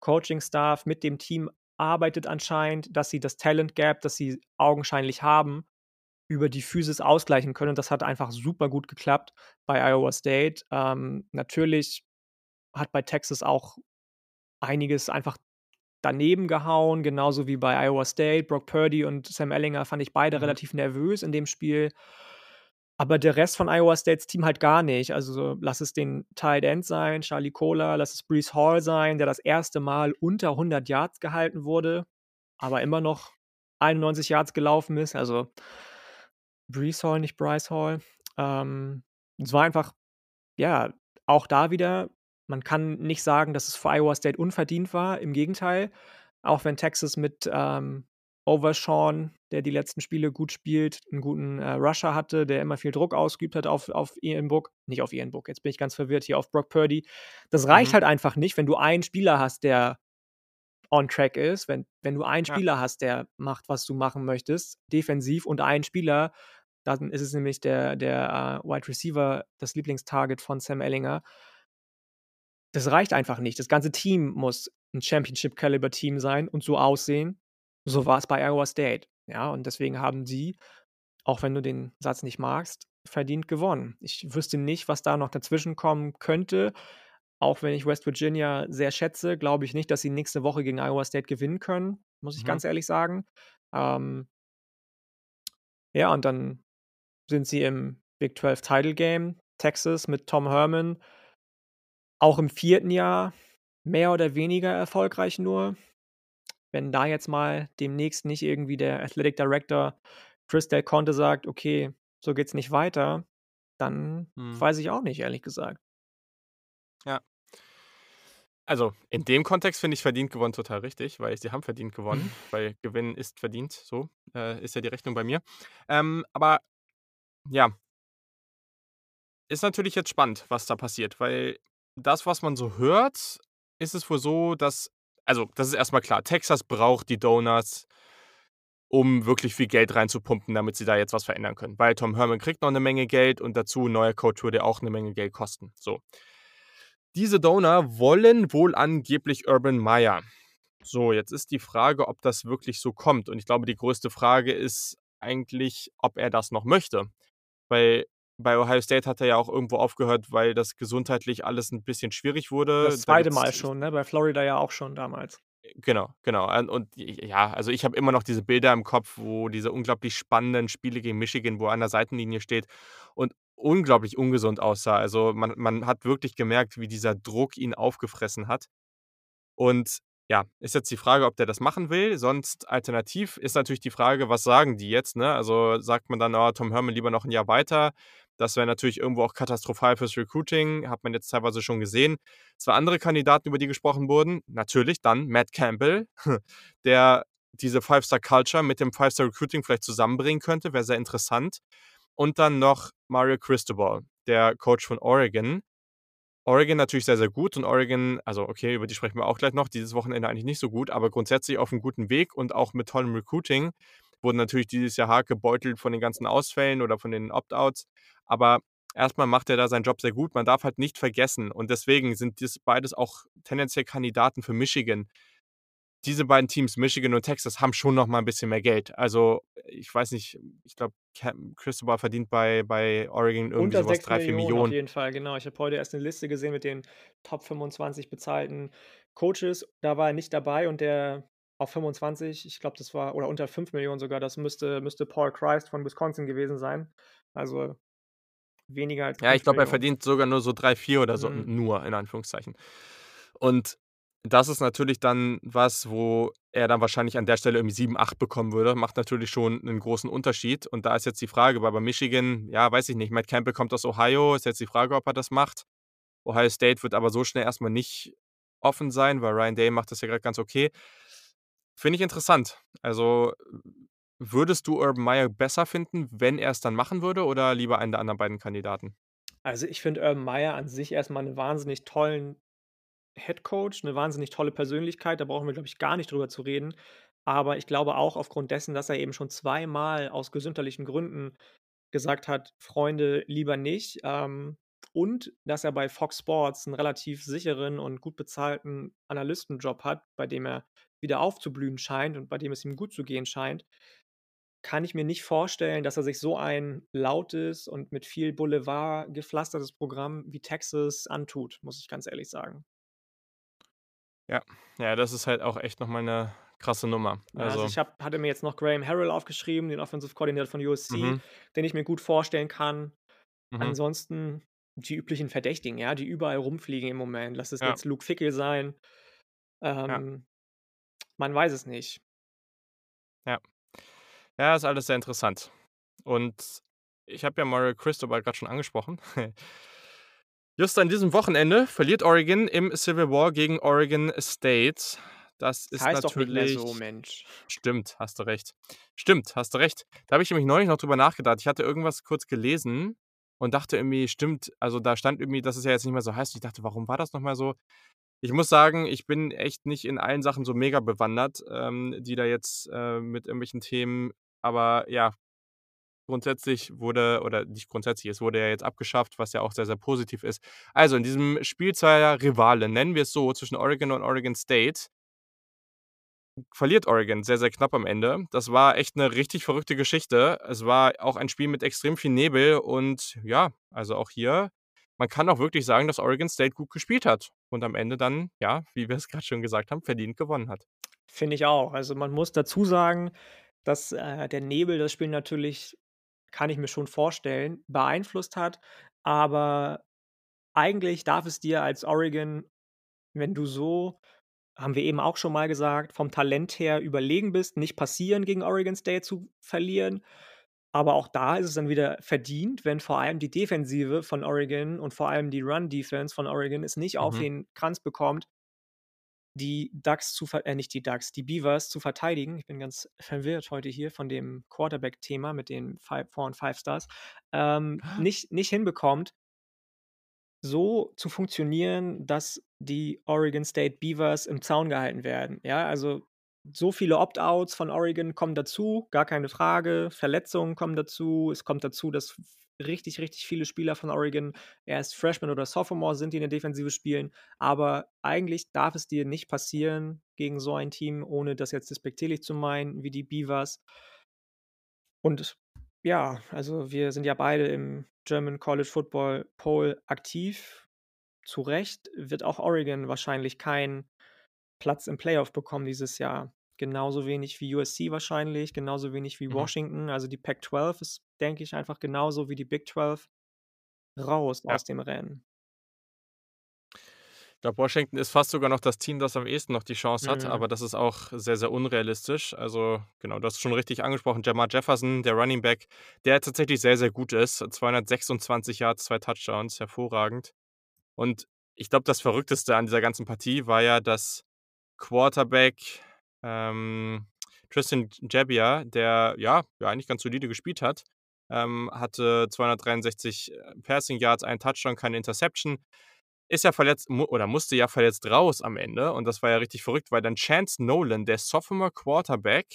Coaching-Staff mit dem Team arbeitet anscheinend, dass sie das Talent Gap, das sie augenscheinlich haben, über die Physis ausgleichen können und das hat einfach super gut geklappt bei Iowa State. Ähm, natürlich hat bei Texas auch einiges einfach daneben gehauen, genauso wie bei Iowa State. Brock Purdy und Sam Ellinger fand ich beide Mhm, relativ nervös in dem Spiel. Aber der Rest von Iowa States Team halt gar nicht. Also, so, lass es den Tight End sein, Charlie Kolar, lass es Breece Hall sein, der das erste Mal unter 100 Yards gehalten wurde, aber immer noch 91 Yards gelaufen ist. Also, Breece Hall, nicht Bryce Hall. Ähm, es war einfach ja, auch da wieder, man kann nicht sagen, dass es für Iowa State unverdient war. Im Gegenteil, auch wenn Texas mit, ähm, Overshawn, der die letzten Spiele gut spielt, 'n guten, äh, Rusher hatte, der immer viel Druck ausgeübt hat auf auf Ian Book nicht auf Ian Book, jetzt bin ich ganz verwirrt hier, auf Brock Purdy. Das reicht mhm, halt einfach nicht, wenn du einen Spieler hast, der on track ist, wenn wenn du einen ja, Spieler hast, der macht, was du machen möchtest, defensiv und einen Spieler, dann ist es nämlich der der, äh, Wide Receiver, das Lieblingstarget von Sam Ellinger. Das reicht einfach nicht. Das ganze Team muss 'n Championship-Caliber-Team sein und so aussehen. So war's bei Iowa State, ja? Und deswegen haben sie, auch wenn du den Satz nicht magst, verdient gewonnen. Ich wüsste nicht, was da noch dazwischenkommen könnte. Auch wenn ich West Virginia sehr schätze, glaube ich nicht, dass sie nächste Woche gegen Iowa State gewinnen können, muss ich mhm. ganz ehrlich sagen. Ähm, ja, und dann sind sie im Big 12 Title Game. Texas mit Tom Herman auch im vierten Jahr mehr oder weniger erfolgreich nur. Wenn da jetzt mal demnächst nicht irgendwie der Athletic Director Chris Del Conte sagt: „Okay, so geht's nicht weiter“, dann Mhm, weiß ich auch nicht, ehrlich gesagt. ja. Also, in dem Kontext finde ich verdient gewonnen total richtig, weil sie haben verdient gewonnen, weil Gewinnen ist verdient, so, äh, ist ja die Rechnung bei mir. Ähm, aber ja, ist natürlich jetzt spannend, was da passiert, weil das, was man so hört, ist es wohl so, dass also, das ist erst mal klar, Texas braucht die Donuts, um wirklich viel Geld reinzupumpen, damit sie da jetzt was verändern können. Weil Tom Herman kriegt noch 'ne Menge Geld und dazu 'n neuer Coach würde auch 'ne Menge Geld kosten, so. Diese Donor wollen wohl angeblich Urban Meyer. So, jetzt ist die Frage, ob das wirklich so kommt. Und ich glaube, die größte Frage ist eigentlich, ob er das noch möchte. Weil bei Ohio State hat er ja auch irgendwo aufgehört, weil das gesundheitlich alles 'n bisschen schwierig wurde. Das Da zweite Mal schon, ne? Bei Florida ja auch schon damals. genau, genau. An und ja, also ich habe immer noch diese Bilder im Kopf, wo diese unglaublich spannenden Spiele gegen Michigan, wo er an der Seitenlinie steht und unglaublich ungesund aussah. Also, man man hat wirklich gemerkt, wie dieser Druck ihn aufgefressen hat. Und ja, ist jetzt die Frage, ob der das machen will. Sonst alternativ ist natürlich die Frage, was sagen die jetzt, ne? Also, sagt man dann: „Oh, Tom Herman lieber noch ein Jahr weiter?“ Das wäre natürlich irgendwo auch katastrophal fürs Recruiting, hat man jetzt teilweise schon gesehen. 2 andere Kandidaten, über die gesprochen wurden, natürlich dann Matt Campbell, der diese Five-Star-Culture mit dem Five-Star-Recruiting vielleicht zusammenbringen könnte, wäre sehr interessant. Und dann noch Mario Cristobal, der Coach von Oregon. Oregon natürlich sehr, sehr gut und Oregon also, okay, über die sprechen wir auch gleich noch, dieses Wochenende eigentlich nicht so gut, aber grundsätzlich auf 'm guten Weg und auch mit tollem Recruiting. Wurden natürlich dieses Jahr hart gebeutelt von den ganzen Ausfällen oder von den Opt-outs, aber erst mal macht er da seinen Job sehr gut. Man darf halt nicht vergessen und deswegen sind das beides auch tendenziell Kandidaten für Michigan. diese beiden Teams, Michigan und Texas, haben schon noch mal ein bisschen mehr Geld. Also, ich weiß nicht, ich glaube, Cristobal verdient bei bei Oregon irgendwie Unter so was 6 3, 4 Millionen auf Millionen. jeden Fall, genau. Ich habe heute erst 'ne Liste gesehen mit den Top 25 bezahlten Coaches. Da war er nicht dabei und der auf 25, ich glaube, das war oder unter 5 Millionen sogar, das müsste müsste Paul Christ von Wisconsin gewesen sein. Also weniger als Ja, ich 5 glaube, er verdient sogar nur so 3, 4 oder so, Mhm. nur in Anführungszeichen. Und das ist natürlich dann was, wo er dann wahrscheinlich an der Stelle irgendwie 7, 8 bekommen würde. Macht natürlich schon 'nen großen Unterschied. Und da ist jetzt die Frage, weil bei Michigan, ja, weiß ich nicht, Matt Campbell kommt aus Ohio, ist jetzt die Frage, ob er das macht. Ohio State wird aber so schnell erst mal nicht offen sein, weil Ryan Day macht das ja grad ganz okay. Finde ich interessant. Also, würdest du Urban Meyer besser finden, wenn er's dann machen würde oder lieber einen der anderen beiden Kandidaten? Also, ich finde Urban Meyer an sich erst mal 'ne wahnsinnig tollen Head-Coach, 'ne wahnsinnig tolle Persönlichkeit, da brauchen wir, glaube ich, gar nicht drüber zu reden. Aber ich glaube auch aufgrund dessen, dass er eben schon zweimal aus gesundheitlichen Gründen gesagt hat: „Freunde, lieber nicht“, ähm, und dass er bei Fox Sports 'n relativ sicheren und gut bezahlten Analystenjob hat, bei dem er wieder aufzublühen scheint und bei dem es ihm gut zu gehen scheint, kann ich mir nicht vorstellen, dass er sich so ein lautes und mit viel Boulevard gepflastertes Programm wie Texas antut, muss ich ganz ehrlich sagen. Ja. Ja, das ist halt auch echt noch mal 'ne krasse Nummer. Ja, also, Also ich habe hatte mir jetzt noch Graham Harrell aufgeschrieben, den Offensive Coordinator von USC, Mhm. den ich mir gut vorstellen kann. Mhm. Ansonsten die üblichen Verdächtigen, ja, die überall rumfliegen im Moment. Lass es Ja. jetzt Luke Fickell sein. Ja. Ähm, man weiß es nicht. Ja. Ja, ist alles sehr interessant. Und ich habe ja Mario Cristobal grad schon angesprochen. Just an diesem Wochenende verliert Oregon im Civil War gegen Oregon State. Das ist heißt doch natürlich so, Mensch. stimmt, hast du recht. Stimmt, hast du recht. Da habe ich nämlich neulich noch drüber nachgedacht. Ich hatte irgendwas kurz gelesen und dachte irgendwie, stimmt, also, da stand irgendwie, dass es ja jetzt nicht mehr so heißt. Ich dachte: „Warum war das noch mal so?“ Ich muss sagen, ich bin echt nicht in allen Sachen so mega bewandert, ähm, die da jetzt, äh, mit irgendwelchen Themen aber ja, grundsätzlich wurde oder nicht grundsätzlich, es wurde ja jetzt abgeschafft, was ja auch sehr, sehr positiv ist. Also, in diesem Spiel zweier Rivalen, nennen wir es so, zwischen Oregon und Oregon State verliert Oregon sehr, sehr knapp am Ende. Das war echt 'ne richtig verrückte Geschichte. Es war auch ein Spiel mit extrem viel Nebel und ja, also, auch hier, man kann auch wirklich sagen, dass Oregon State gut gespielt hat und am Ende dann, ja, wie wir es grad schon gesagt haben, verdient gewonnen hat. Finde ich auch. Also, man muss dazu sagen, dass, äh, der Nebel das Spiel natürlich kann ich mir schon vorstellen, beeinflusst hat. Aber eigentlich darf es dir als Oregon, wenn du so haben wir eben auch schon mal gesagt, vom Talent her überlegen bist, nicht passieren, gegen Oregon State zu verlieren. Aber auch da ist es dann wieder verdient, wenn vor allem die Defensive von Oregon und vor allem die Run Defense von Oregon es nicht auf Mhm. den Kranz bekommt die Ducks zu äh, nicht die Ducks, die Beavers zu verteidigen. Ich bin ganz verwirrt heute hier von dem Quarterback-Thema mit den Five Four und Five Stars. Ähm, nicht nicht hinbekommt so zu funktionieren, dass die Oregon State Beavers im Zaun gehalten werden. Ja, also, so viele Opt-outs von Oregon kommen dazu, gar keine Frage. Verletzungen kommen dazu. Es kommt dazu, dass richtig, richtig viele Spieler von Oregon erst Freshmen oder Sophomore sind, die in der Defensive spielen. Aber eigentlich darf es dir nicht passieren gegen so ein Team, ohne das jetzt despektierlich zu meinen, wie die Beavers. Und ja, also, wir sind ja beide im German College Football Poll aktiv. Zu Recht wird auch Oregon wahrscheinlich keinen Platz im Playoff bekommen dieses Jahr. Genauso wenig wie USC wahrscheinlich, genauso wenig wie Mhm. Washington. Also, die Pac-12 ist, denke ich, einfach genauso wie die Big 12 raus Ja. aus dem Rennen. Ich glaube, Washington ist fast sogar noch das Team, das am ehesten noch die Chance hat, Mhm. aber das ist auch sehr, sehr unrealistisch. Also, genau, du hast es schon richtig angesprochen, Jermar Jefferson, der Running Back, der tatsächlich sehr, sehr gut ist. 226 Yards, 2 Touchdowns, hervorragend. Und ich glaube, das Verrückteste an dieser ganzen Partie war ja, dass Quarterback, ähm, Tristan J Gebbia, der, ja, ja, eigentlich ganz solide gespielt hat, ähm, hatte 263, äh, Passing Yards, 1 Touchdown, keine Interception. Ist ja verletzt mu oder musste ja verletzt raus am Ende und das war ja richtig verrückt, weil dann Chance Nolan, der Sophomore Quarterback,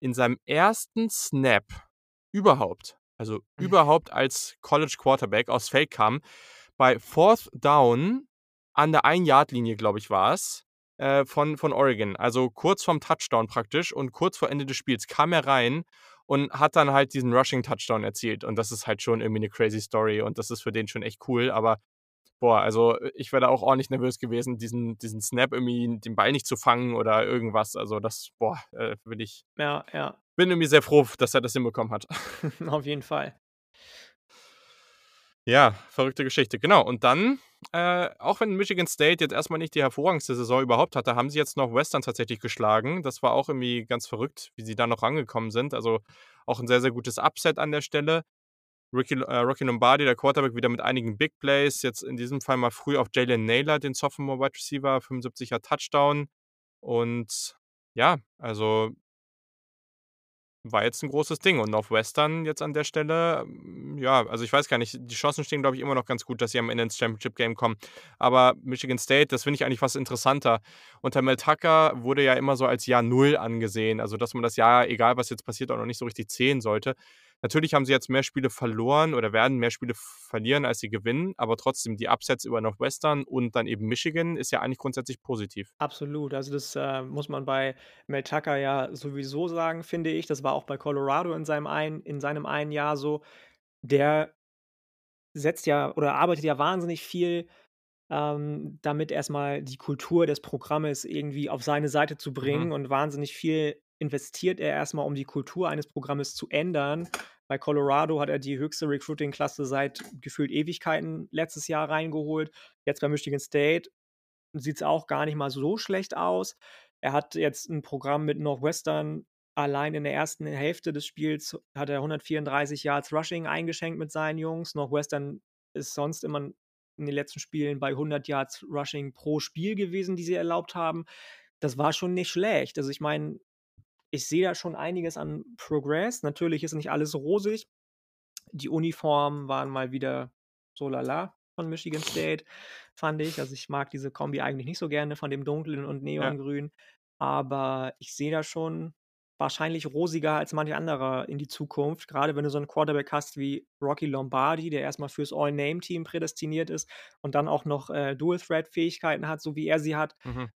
in seinem 1. Snap überhaupt, also, überhaupt als College Quarterback aufs Feld kam, bei 4th Down an der Ein-Yard-Linie, glaube ich, war's, äh, von, von Oregon. Also kurz vorm Touchdown praktisch und kurz vor Ende des Spiels kam er rein und hat dann halt diesen Rushing-Touchdown erzielt. Und das ist halt schon irgendwie eine crazy Story und das ist für den schon echt cool. Aber boah, also ich wäre da auch ordentlich nervös gewesen, diesen, diesen Snap irgendwie den Ball nicht zu fangen oder irgendwas. Also das, boah, äh, will ich. Ja, ja. Bin irgendwie sehr froh, dass er das hinbekommen hat. Auf jeden Fall. Ja, verrückte Geschichte. Genau. Und dann, äh, auch wenn Michigan State jetzt erstmal nicht die hervorragendste Saison überhaupt hatte, haben sie jetzt noch Western tatsächlich geschlagen. Das war auch irgendwie ganz verrückt, wie sie da noch rangekommen sind. Also auch ein sehr, sehr gutes Upset an der Stelle. Ricky, äh, Rocky Lombardi, der Quarterback, wieder mit einigen Big Plays. Jetzt in diesem Fall mal früh auf Jalen Naylor, den Sophomore Wide Receiver, 75er Touchdown. Und ja, also war jetzt ein großes Ding. Und Northwestern jetzt an der Stelle, mm, ja, also ich weiß gar nicht, die Chancen stehen, glaube ich, immer noch ganz gut, dass sie am Ende ins Championship-Game kommen. Aber Michigan State, das finde ich eigentlich fast interessanter. Unter Mel Tucker wurde ja immer so als Jahr Null angesehen. Also, dass man das Jahr, egal was jetzt passiert, auch noch nicht so richtig zählen sollte. Natürlich haben sie jetzt mehr Spiele verloren oder werden mehr Spiele verlieren, als sie gewinnen, aber trotzdem die Upsets über Northwestern und dann eben Michigan ist ja eigentlich grundsätzlich positiv. Absolut. Also das äh, muss man bei Mel Tucker ja sowieso sagen, finde ich. Das war auch bei Colorado in seinem, ein, in seinem einen Jahr so. Der setzt ja oder arbeitet ja wahnsinnig viel ähm, damit erstmal die Kultur des Programmes irgendwie auf seine Seite zu bringen mhm. und wahnsinnig viel investiert er erstmal, um die Kultur eines Programmes zu ändern. Bei Colorado hat er die höchste Recruiting-Klasse seit gefühlt Ewigkeiten letztes Jahr reingeholt. Jetzt bei Michigan State sieht es auch gar nicht mal so schlecht aus. Er hat jetzt ein Programm mit Northwestern. Allein in der ersten Hälfte des Spiels hat er 134 Yards Rushing eingeschenkt mit seinen Jungs. Northwestern ist sonst immer in den letzten Spielen bei 100 Yards Rushing pro Spiel gewesen, die sie erlaubt haben. Das war schon nicht schlecht. Also ich meine, ich sehe da schon einiges an Progress. Natürlich ist nicht alles rosig. Die Uniformen waren mal wieder so lala von Michigan State, fand ich. Also ich mag diese Kombi eigentlich nicht so gerne von dem dunklen und neongrün. Ja. Aber ich sehe da schon wahrscheinlich rosiger als manche andere in die Zukunft. Gerade wenn du so einen Quarterback hast wie Rocky Lombardi, der erstmal fürs All-Name-Team prädestiniert ist und dann auch noch äh, Dual-Threat-Fähigkeiten hat, so wie er sie hat. Mhm.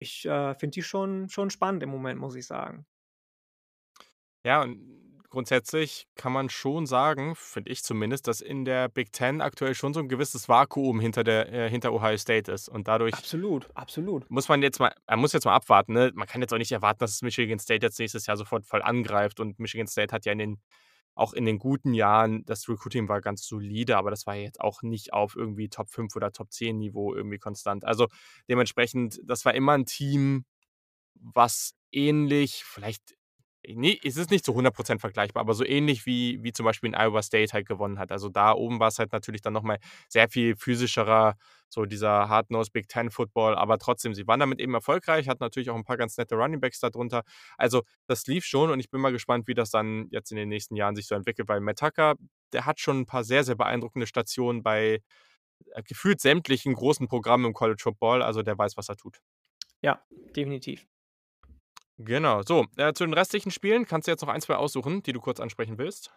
Ich äh, finde die schon, schon spannend im Moment, muss ich sagen. Ja, und grundsätzlich kann man schon sagen, finde ich zumindest, dass in der Big Ten aktuell schon so ein gewisses Vakuum hinter, der, äh, hinter Ohio State ist. Und dadurch Absolut, absolut. muss man jetzt mal, man muss jetzt mal abwarten. Ne? Man kann jetzt auch nicht erwarten, dass Michigan State jetzt nächstes Jahr sofort voll angreift. Und Michigan State hat ja in den, auch in den guten Jahren, das Recruiting war ganz solide, aber das war jetzt auch nicht auf irgendwie Top 5 oder Top 10 Niveau irgendwie konstant. Also dementsprechend, das war immer ein Team, was ähnlich, vielleicht Nee, es ist nicht zu 100% vergleichbar, aber so ähnlich wie, wie zum Beispiel in Iowa State halt gewonnen hat. Also da oben war es halt natürlich dann nochmal sehr viel physischerer, so dieser Hard-Nose Big Ten Football, aber trotzdem, sie waren damit eben erfolgreich, hatten natürlich auch ein paar ganz nette Running Backs darunter. Also das lief schon und ich bin mal gespannt, wie das dann jetzt in den nächsten Jahren sich so entwickelt, weil Tucker, der hat schon ein paar sehr, sehr beeindruckende Stationen bei äh, gefühlt sämtlichen großen Programmen im College Football, also der weiß, was er tut. Ja, definitiv. Genau. So, äh, zu den restlichen Spielen kannst du jetzt noch ein, zwei aussuchen, die du kurz ansprechen willst.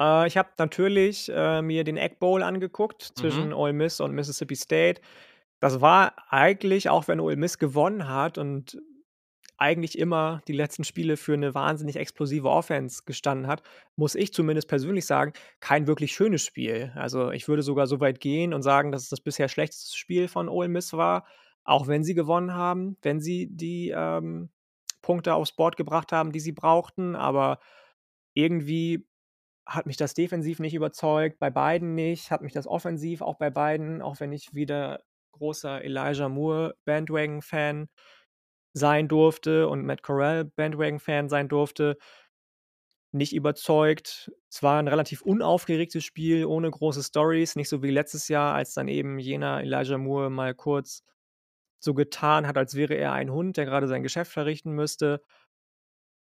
Äh, ich habe natürlich äh, mir den Egg Bowl angeguckt zwischen mhm. Ole Miss und Mississippi State. Das war eigentlich, auch wenn Ole Miss gewonnen hat und eigentlich immer die letzten Spiele für eine wahnsinnig explosive Offense gestanden hat, muss ich zumindest persönlich sagen, kein wirklich schönes Spiel. Also ich würde sogar so weit gehen und sagen, dass es das bisher schlechteste Spiel von Ole Miss war, auch wenn sie gewonnen haben, wenn sie die ähm, Punkte aufs Board gebracht haben, die sie brauchten, aber irgendwie hat mich das defensiv nicht überzeugt, bei beiden nicht, hat mich das offensiv auch bei beiden, auch wenn ich wieder großer Elijah Moore Bandwagon-Fan sein durfte und Matt Corral Bandwagon-Fan sein durfte, nicht überzeugt. Es war ein relativ unaufgeregtes Spiel, ohne große Stories, nicht so wie letztes Jahr, als dann eben jener Elijah Moore mal kurz so getan hat, als wäre er ein Hund, der gerade sein Geschäft verrichten müsste.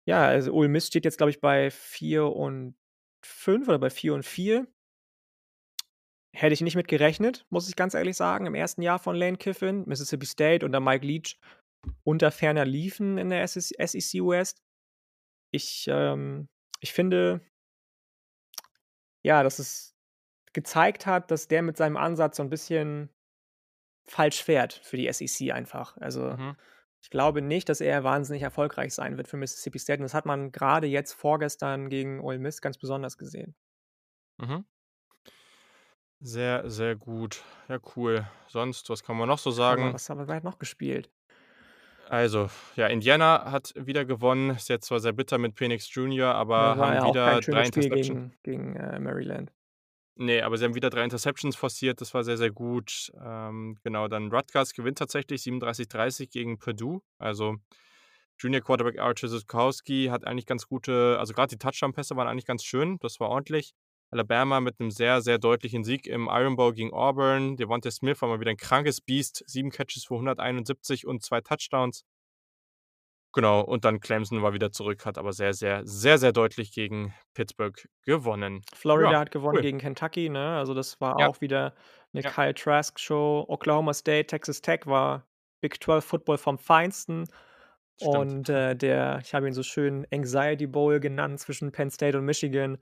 Ja, also Ole Miss steht jetzt, glaube ich, bei 4 und 5 oder bei 4 und 4. Hätte ich nicht mit gerechnet, muss ich ganz ehrlich sagen, im ersten Jahr von Lane Kiffin, Mississippi State unter Mike Leach unter ferner liefen in der SEC West. Ich, ähm, ich finde, ja, dass es gezeigt hat, dass der mit seinem Ansatz so ein bisschen falsch fährt für die SEC einfach. Also, Mhm. ich glaube nicht, dass er wahnsinnig erfolgreich sein wird für Mississippi State und das hat man grade jetzt vorgestern gegen Ole Miss ganz besonders gesehen. Mhm. Sehr, sehr gut. Ja, cool. Sonst, was kann man noch so Aber sagen? was haben wir noch gespielt? Also, ja, Indiana hat wieder gewonnen. Ist jetzt zwar sehr bitter mit Penix Junior, aber war haben ja wieder kein 3 schönes Spiel Interception gegen gegen, äh, Maryland. Ne, aber sie haben wieder 3 Interceptions forciert. Das war sehr, sehr gut. Ähm, genau, dann Rutgers gewinnt tatsächlich 37:30 gegen Purdue. Also, Junior Quarterback Artur Sitkowski hat eigentlich ganz gute also, grad die Touchdown-Pässe waren eigentlich ganz schön. Das war ordentlich. Alabama mit 'nem sehr, sehr deutlichen Sieg im Iron Bowl gegen Auburn. Devonta Smith war mal wieder 'n krankes Biest. 7 Catches für 171 und 2 Touchdowns. Genau, und dann Clemson war wieder zurück, hat aber sehr, sehr, sehr, sehr deutlich gegen Pittsburgh gewonnen. Florida Ja, hat gewonnen cool. gegen Kentucky, ne? Also, das war Ja. auch wieder 'ne Ja. Kyle Trask Show. Oklahoma State, Texas Tech war Big 12 Football vom Feinsten. Stimmt. Und, äh, der ich habe ihn so schön Anxiety Bowl genannt zwischen Penn State und Michigan.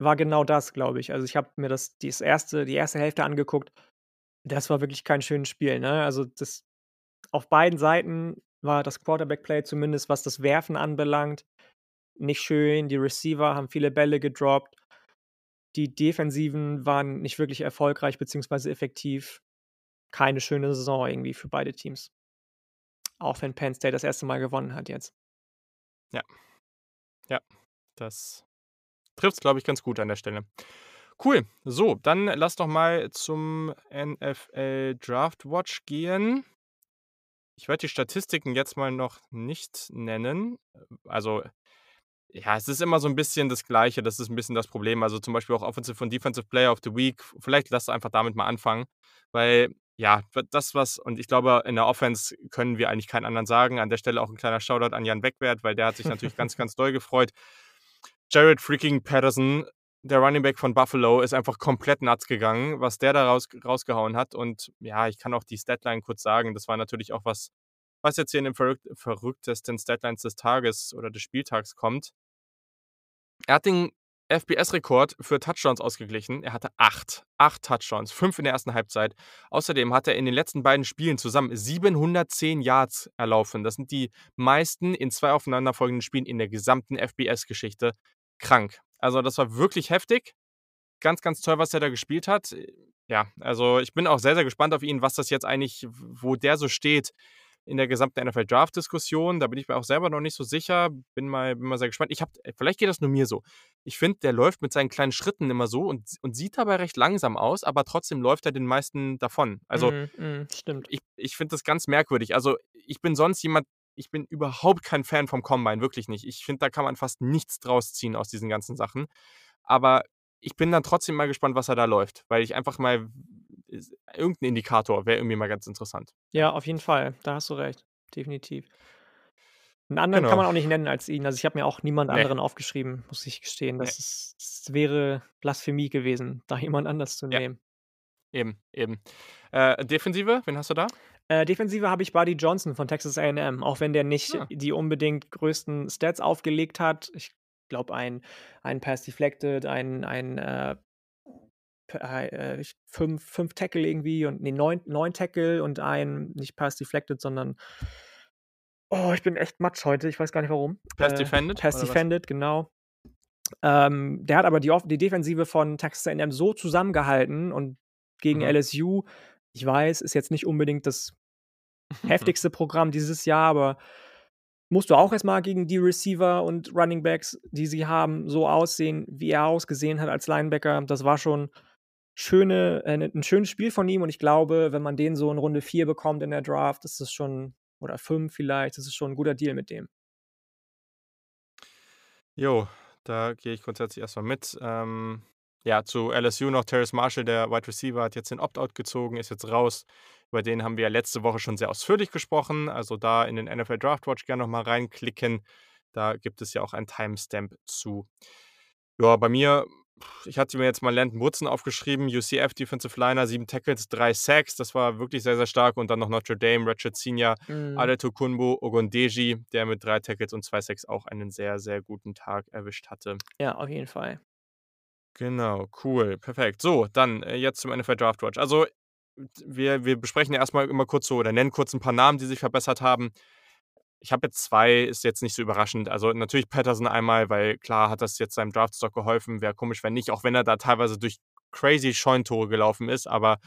War genau das, glaube ich. Also, ich habe mir das dies erste die erste Hälfte angeguckt. Das war wirklich kein schönes Spiel, ne? Also, das auf beiden Seiten war das Quarterback-Play, zumindest was das Werfen anbelangt, nicht schön. Die Receiver haben viele Bälle gedroppt. Die Defensiven waren nicht wirklich erfolgreich beziehungsweise effektiv. Keine schöne Saison irgendwie für beide Teams. Auch wenn Penn State das 1. Mal gewonnen hat jetzt. Ja. Ja, das trifft's, glaube ich, ganz gut an der Stelle. Cool. So, dann lass doch mal zum NFL Draft Watch gehen. Ich werde die Statistiken jetzt mal noch nicht nennen. Also, ja, es ist immer so 'n bisschen das Gleiche. Das ist 'n bisschen das Problem. Also, zum Beispiel auch Offensive und Defensive Player of the Week. Vielleicht lass einfach damit mal anfangen, weil, ja, das, was und ich glaube, in der Offense können wir eigentlich keinen anderen sagen. An der Stelle auch 'n kleiner Shoutout an Jan Wegwert, weil der hat sich natürlich ganz, ganz doll gefreut. Jared freaking Patterson, der Running Back von Buffalo, ist einfach komplett nuts gegangen, was der da raus rausgehauen hat. Und ja, ich kann auch die Statline kurz sagen. Das war natürlich auch was, was jetzt hier in den verrückt verrücktesten Statlines des Tages oder des Spieltags kommt. Er hat den FBS-Rekord für Touchdowns ausgeglichen. Er hatte 8. 8 Touchdowns, 5 in der 1. Halbzeit. Außerdem hat er in den letzten beiden Spielen zusammen 710 Yards erlaufen. Das sind die meisten in 2 aufeinanderfolgenden Spielen in der gesamten FBS-Geschichte. Krank. Also, das war wirklich heftig. Ganz, ganz toll, was er da gespielt hat. Äh, ja, also, ich bin auch sehr, sehr gespannt auf ihn, was das jetzt eigentlich wo der so steht in der gesamten NFL-Draft-Diskussion. Da bin ich mir auch selber noch nicht so sicher. Bin mal bin mal sehr gespannt. Ich habe vielleicht geht das nur mir so. Ich finde, der läuft mit seinen kleinen Schritten immer so und und sieht dabei recht langsam aus, aber trotzdem läuft er den meisten davon. Also, Mhm, mhm, stimmt. ich ich finde das ganz merkwürdig. Also, ich bin sonst jemand ich bin überhaupt kein Fan vom Combine, wirklich nicht. Ich finde, da kann man fast nichts draus ziehen aus diesen ganzen Sachen. Aber ich bin dann trotzdem mal gespannt, was er da läuft, weil ich einfach mal s irgend 'n Indikator wäre irgendwie mal ganz interessant. Ja, auf jeden Fall. Da hast du recht. Definitiv. 'N anderen kann Genau. man auch nicht nennen als ihn. Also, ich habe mir auch niemand Ne. anderen aufgeschrieben, muss ich gestehen. Das ist das wäre Blasphemie gewesen, da jemand anders zu Ja. nehmen. Eben, eben. Äh, Defensive, wen hast du da? Äh, Defensive habe ich Buddy Johnson von Texas A&M, auch wenn der nicht Ah. die unbedingt größten Stats aufgelegt hat. Ich glaube, ein ein Pass deflected, ein ein, äh, äh, ich 5 5 Tackle irgendwie und ne, 9 9 Tackle und ein nicht Pass deflected, sondern oh, ich bin echt Matsch heute, ich weiß gar nicht warum. Pass Äh, defended Pass oder was? defended, genau. Ähm, der hat aber die die Defensive von Texas A&M so zusammengehalten und gegen Mhm. LSU ich weiß, ist jetzt nicht unbedingt das heftigste Programm dieses Jahr, aber musst du auch erst mal gegen die Receiver und Running Backs, die sie haben, so aussehen, wie er ausgesehen hat als Linebacker. Das war schon schöne äh, 'n 'n schönes Spiel von ihm und ich glaube, wenn man den so in Runde 4 bekommt in der Draft, ist das schon oder 5 vielleicht, das ist schon 'n guter Deal mit dem. Jo, da gehe ich grundsätzlich erst mal mit. Ähm, ja, zu LSU noch Terrace Marshall, der Wide Receiver, hat jetzt den Opt-out gezogen, ist jetzt raus. Über den haben wir ja letzte Woche schon sehr ausführlich gesprochen. Also, da in den NFL Draft Watch gerne noch mal reinklicken. Da gibt es ja auch ein Timestamp zu. Ja, bei mir ich hatte mir jetzt mal Landon Woodson aufgeschrieben, UCF Defensive Liner, 7 Tackles, 3 Sacks. Das war wirklich sehr, sehr stark. Und dann noch Notre Dame, Ratchet Senior, Mhm. Adetokunbo Ogundeji, der mit 3 Tackles und 2 Sacks auch einen sehr, sehr guten Tag erwischt hatte. Ja, auf jeden Fall. Genau, cool, perfekt. So, dann, äh, jetzt zum NFL Draft Watch. Also, wir wir besprechen ja erst mal immer kurz so oder nennen kurz 'n paar Namen, die sich verbessert haben. Ich habe jetzt 2, ist jetzt nicht so überraschend. Also, natürlich Patterson einmal, weil klar hat das jetzt seinem Draftstock geholfen. Wäre komisch, wenn nicht, auch wenn er da teilweise durch crazy Scheunentore gelaufen ist, aber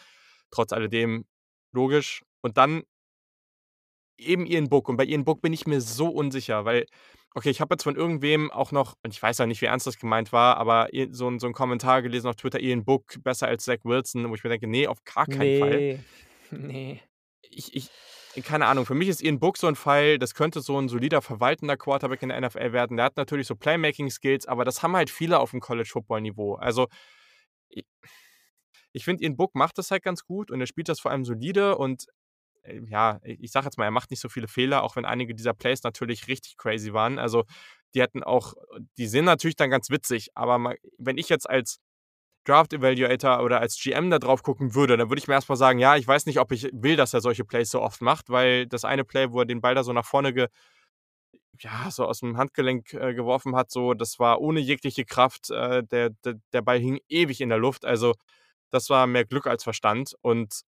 trotz alledem logisch. Und dann eben Ian Book. Und bei Ian Book bin ich mir so unsicher, weil okay, ich habe jetzt von irgendwem auch noch und ich weiß ja nicht, wie ernst das gemeint war, aber so 'n so 'n Kommentar gelesen auf Twitter, Ian Book besser als Zach Wilson, wo ich mir denke: „Ne, auf gar keinen Fall.“ Ne, ne. Ich ich keine Ahnung, für mich ist Ian Book so 'n Fall, das könnte so 'n solider verwaltender Quarterback in der NFL werden. Der hat natürlich so Playmaking-Skills, aber das haben halt viele aufm College-Football-Niveau. Also, i ich finde, Ian Book macht das halt ganz gut und er spielt das vor allem solide und, ja, i ich sage jetzt mal, er macht nicht so viele Fehler, auch wenn einige dieser Plays natürlich richtig crazy waren. Also, die hätten auch die sind natürlich dann ganz witzig, aber ma wenn ich jetzt als Draft Evaluator oder als GM da drauf gucken würde, dann würde ich mir erst mal sagen: „Ja, ich weiß nicht, ob ich will, dass er solche Plays so oft macht“, weil das eine Play, wo er den Ball da so nach vorne ge ja, so aus'm Handgelenk, äh, geworfen hat, so, das war ohne jegliche Kraft. Äh, der der der Ball hing ewig in der Luft. Also, das war mehr Glück als Verstand und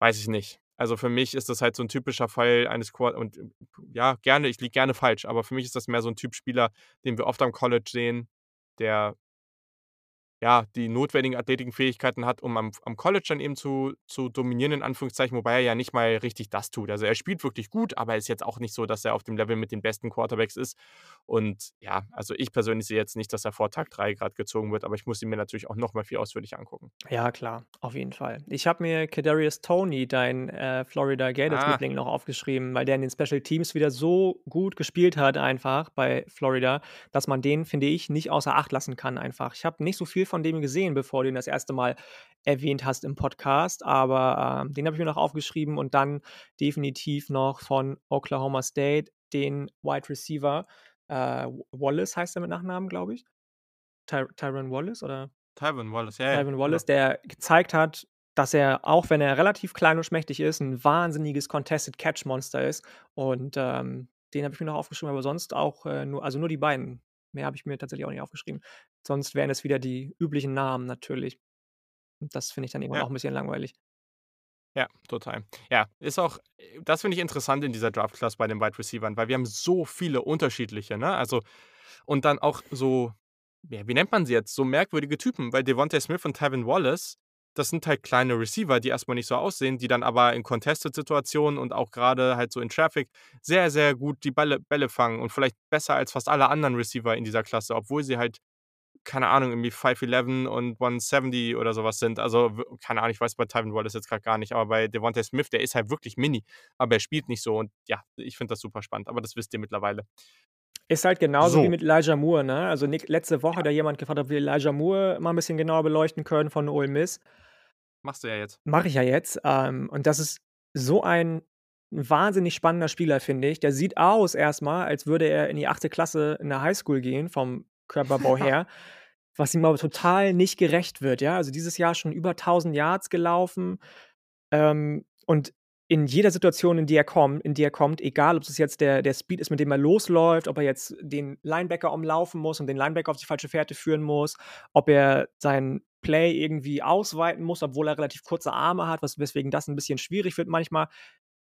weiß ich nicht. Also, für mich ist das halt so 'n typischer Fall eines Quar und ja, gerne, ich liege gerne falsch, aber für mich ist das mehr so 'n Typ Spieler, den wir oft am College sehen, der ja, die notwendigen athletischen Fähigkeiten hat, um am am College dann eben zu zu dominieren in Anführungszeichen, wobei er ja nicht mal richtig das tut. Also, er spielt wirklich gut, aber ist jetzt auch nicht so, dass er auf dem Level mit den besten Quarterbacks ist. Und ja, also, ich persönlich sehe jetzt nicht, dass er vor Tag 3 grad gezogen wird, aber ich muss ihn mir natürlich auch noch mal viel ausführlicher angucken. Ja, klar, auf jeden Fall. Ich habe mir Kadarius Toney, dein, äh, Florida Ah. Gators-Liebling, noch aufgeschrieben, weil der in den Special Teams wieder so gut gespielt hat einfach bei Florida, dass man den, finde ich, nicht außer Acht lassen kann einfach. Ich habe nicht so viel von dem gesehen, bevor du ihn das 1. Mal erwähnt hast im Podcast, aber, ähm, den habe ich mir noch aufgeschrieben und dann definitiv noch von Oklahoma State den Wide Receiver, äh, Wallace heißt er mit Nachnamen, glaube ich. Ty Tyron Wallace oder? Tyron Wallace, ja, ja, Tyron genau. Wallace, der gezeigt hat, dass er, auch wenn er relativ klein und schmächtig ist, 'n wahnsinniges Contested-Catch-Monster ist. Und, ähm, den habe ich mir noch aufgeschrieben, aber sonst auch, äh, nur also, nur die beiden. Mehr habe ich mir tatsächlich auch nicht aufgeschrieben. Sonst wären es wieder die üblichen Namen natürlich. Und das finde ich dann irgendwann Ja. auch 'n bisschen langweilig. Ja, total. Ja, ist auch äh, das finde ich interessant in dieser Draft-Class bei den Wide Receivern, weil wir haben so viele unterschiedliche, ne? Also und dann auch so ja, wie nennt man sie jetzt? So merkwürdige Typen, weil Devonta Smith und Tyron Wallace, das sind halt kleine Receiver, die erst mal nicht so aussehen, die dann aber in Contested-Situationen und auch grade halt so in Traffic sehr, sehr gut die Bälle Bälle fangen und vielleicht besser als fast alle anderen Receiver in dieser Klasse, obwohl sie halt, keine Ahnung, irgendwie 5'11 und 170 oder so was sind. Also, keine Ahnung, ich weiß bei Tyron Wallace jetzt grad gar nicht, aber bei Devonta Smith, der ist halt wirklich mini, aber er spielt nicht so und ja, ich finde das super spannend, aber das wisst ihr mittlerweile. Ist halt genauso wie So. mit Elijah Moore, ne? Also, Nick letzte Woche hat ja jemand gefragt, ob wir Elijah Moore mal 'n bisschen genauer beleuchten können von Ole Miss. Machst du ja jetzt. Mache ich ja jetzt. Ähm, und das ist so ein wahnsinnig spannender Spieler, finde ich. Der sieht aus erst mal, als würde er in die 8. Klasse in der Highschool gehen vom Körperbau her, was ihm aber total nicht gerecht wird, ja? Also, dieses Jahr schon über 1.000 Yards gelaufen, ähm, und in jeder Situation, in die er kommt in die er kommt, egal, ob es jetzt der der Speed ist, mit dem er losläuft, ob er jetzt den Linebacker umlaufen muss und den Linebacker auf die falsche Fährte führen muss, ob er sein Play irgendwie ausweiten muss, obwohl er relativ kurze Arme hat, was weswegen das 'n bisschen schwierig wird manchmal.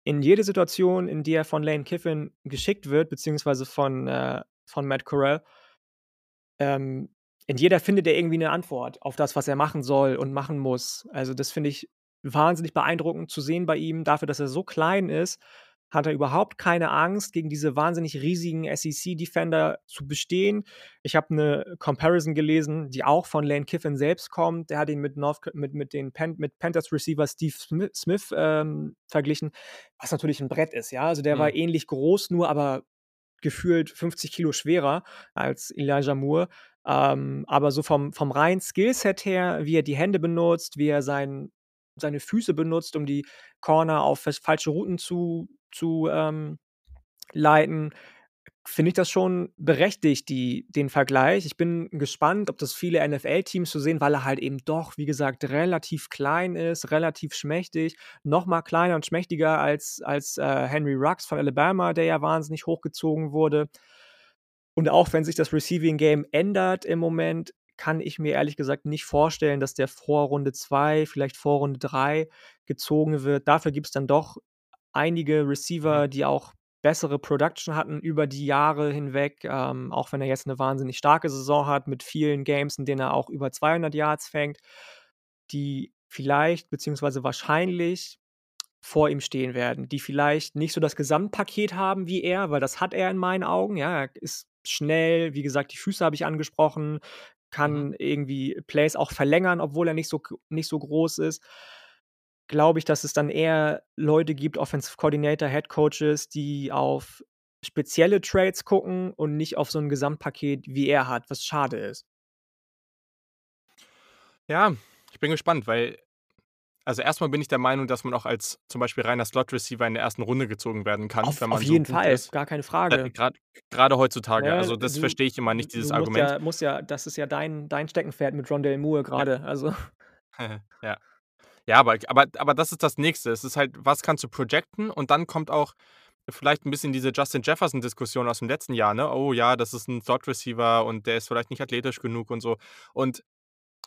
In jede Situation, in die er von Lane Kiffin geschickt wird, beziehungsweise von, äh von Matt Corral ähm, in jeder findet er irgendwie 'ne Antwort auf das, was er machen soll und machen muss. Also, das finde ich wahnsinnig beeindruckend zu sehen bei ihm. Dafür, dass er so klein ist, hat er überhaupt keine Angst, gegen diese wahnsinnig riesigen SEC-Defender zu bestehen. Ich habe 'ne Comparison gelesen, die auch von Lane Kiffin selbst kommt. Der hat ihn mit North mit mit den Pan mit Panthers-Receiver Steve Smi Smith, ähm, verglichen, was natürlich 'n Brett ist, ja? Also, der war Mhm. ähnlich groß, nur aber gefühlt 50 Kilo schwerer als Elijah Moore. Ähm, aber so vom vom reinen Skillset her, wie er die Hände benutzt, wie er sein seine Füße benutzt, um die Corner auf falsche Routen zu zu, ähm, leiten, finde ich das schon berechtigt, die den Vergleich. Ich bin gespannt, ob das viele NFL-Teams so sehen, weil er halt eben doch, wie gesagt, relativ klein ist, relativ schmächtig, noch mal kleiner und schmächtiger als als, äh, Henry Ruggs von Alabama, der ja wahnsinnig hochgezogen wurde. Und auch wenn sich das Receiving Game ändert im Moment, kann ich mir ehrlich gesagt nicht vorstellen, dass der vor Runde 2, vielleicht vor Runde 3 gezogen wird. Dafür gibt es dann doch einige Receiver, die auch bessere Production hatten über die Jahre hinweg, ähm, auch wenn er jetzt 'ne wahnsinnig starke Saison hat mit vielen Games, in denen er auch über 200 Yards fängt, die vielleicht beziehungsweise wahrscheinlich vor ihm stehen werden, die vielleicht nicht so das Gesamtpaket haben wie er, weil das hat er in meinen Augen, ja. Er ist schnell, wie gesagt, die Füße habe ich angesprochen, Mhm. kann irgendwie Plays auch verlängern, obwohl er nicht so nicht so groß ist. Glaube ich, dass es dann eher Leute gibt, Offensive Coordinator, Head Coaches, die auf spezielle Traits gucken und nicht auf so 'n Gesamtpaket, wie er hat, was schade ist. Ja, ich bin gespannt, weil also, erst mal bin ich der Meinung, dass man auch als zum Beispiel reiner Slot-Receiver in der 1. Runde gezogen werden kann, Auf wenn auf so jeden gut Fall, ist. gar keine Äh, Frage. grad grade heutzutage. Ne, Also, das verstehe ich immer nicht, dieses Argument. ja musst ja das ist ja dein dein Steckenpferd mit Rondale Moore Ja. grade, also Ja. Ja, aber aber aber das ist das Nächste. Es ist halt, was kannst du projecten? Und dann kommt auch vielleicht 'n bisschen diese Justin Jefferson-Diskussion aus dem letzten Jahr, ne? „Oh ja, das ist 'n Slot-Receiver und der ist vielleicht nicht athletisch genug“ und so. Und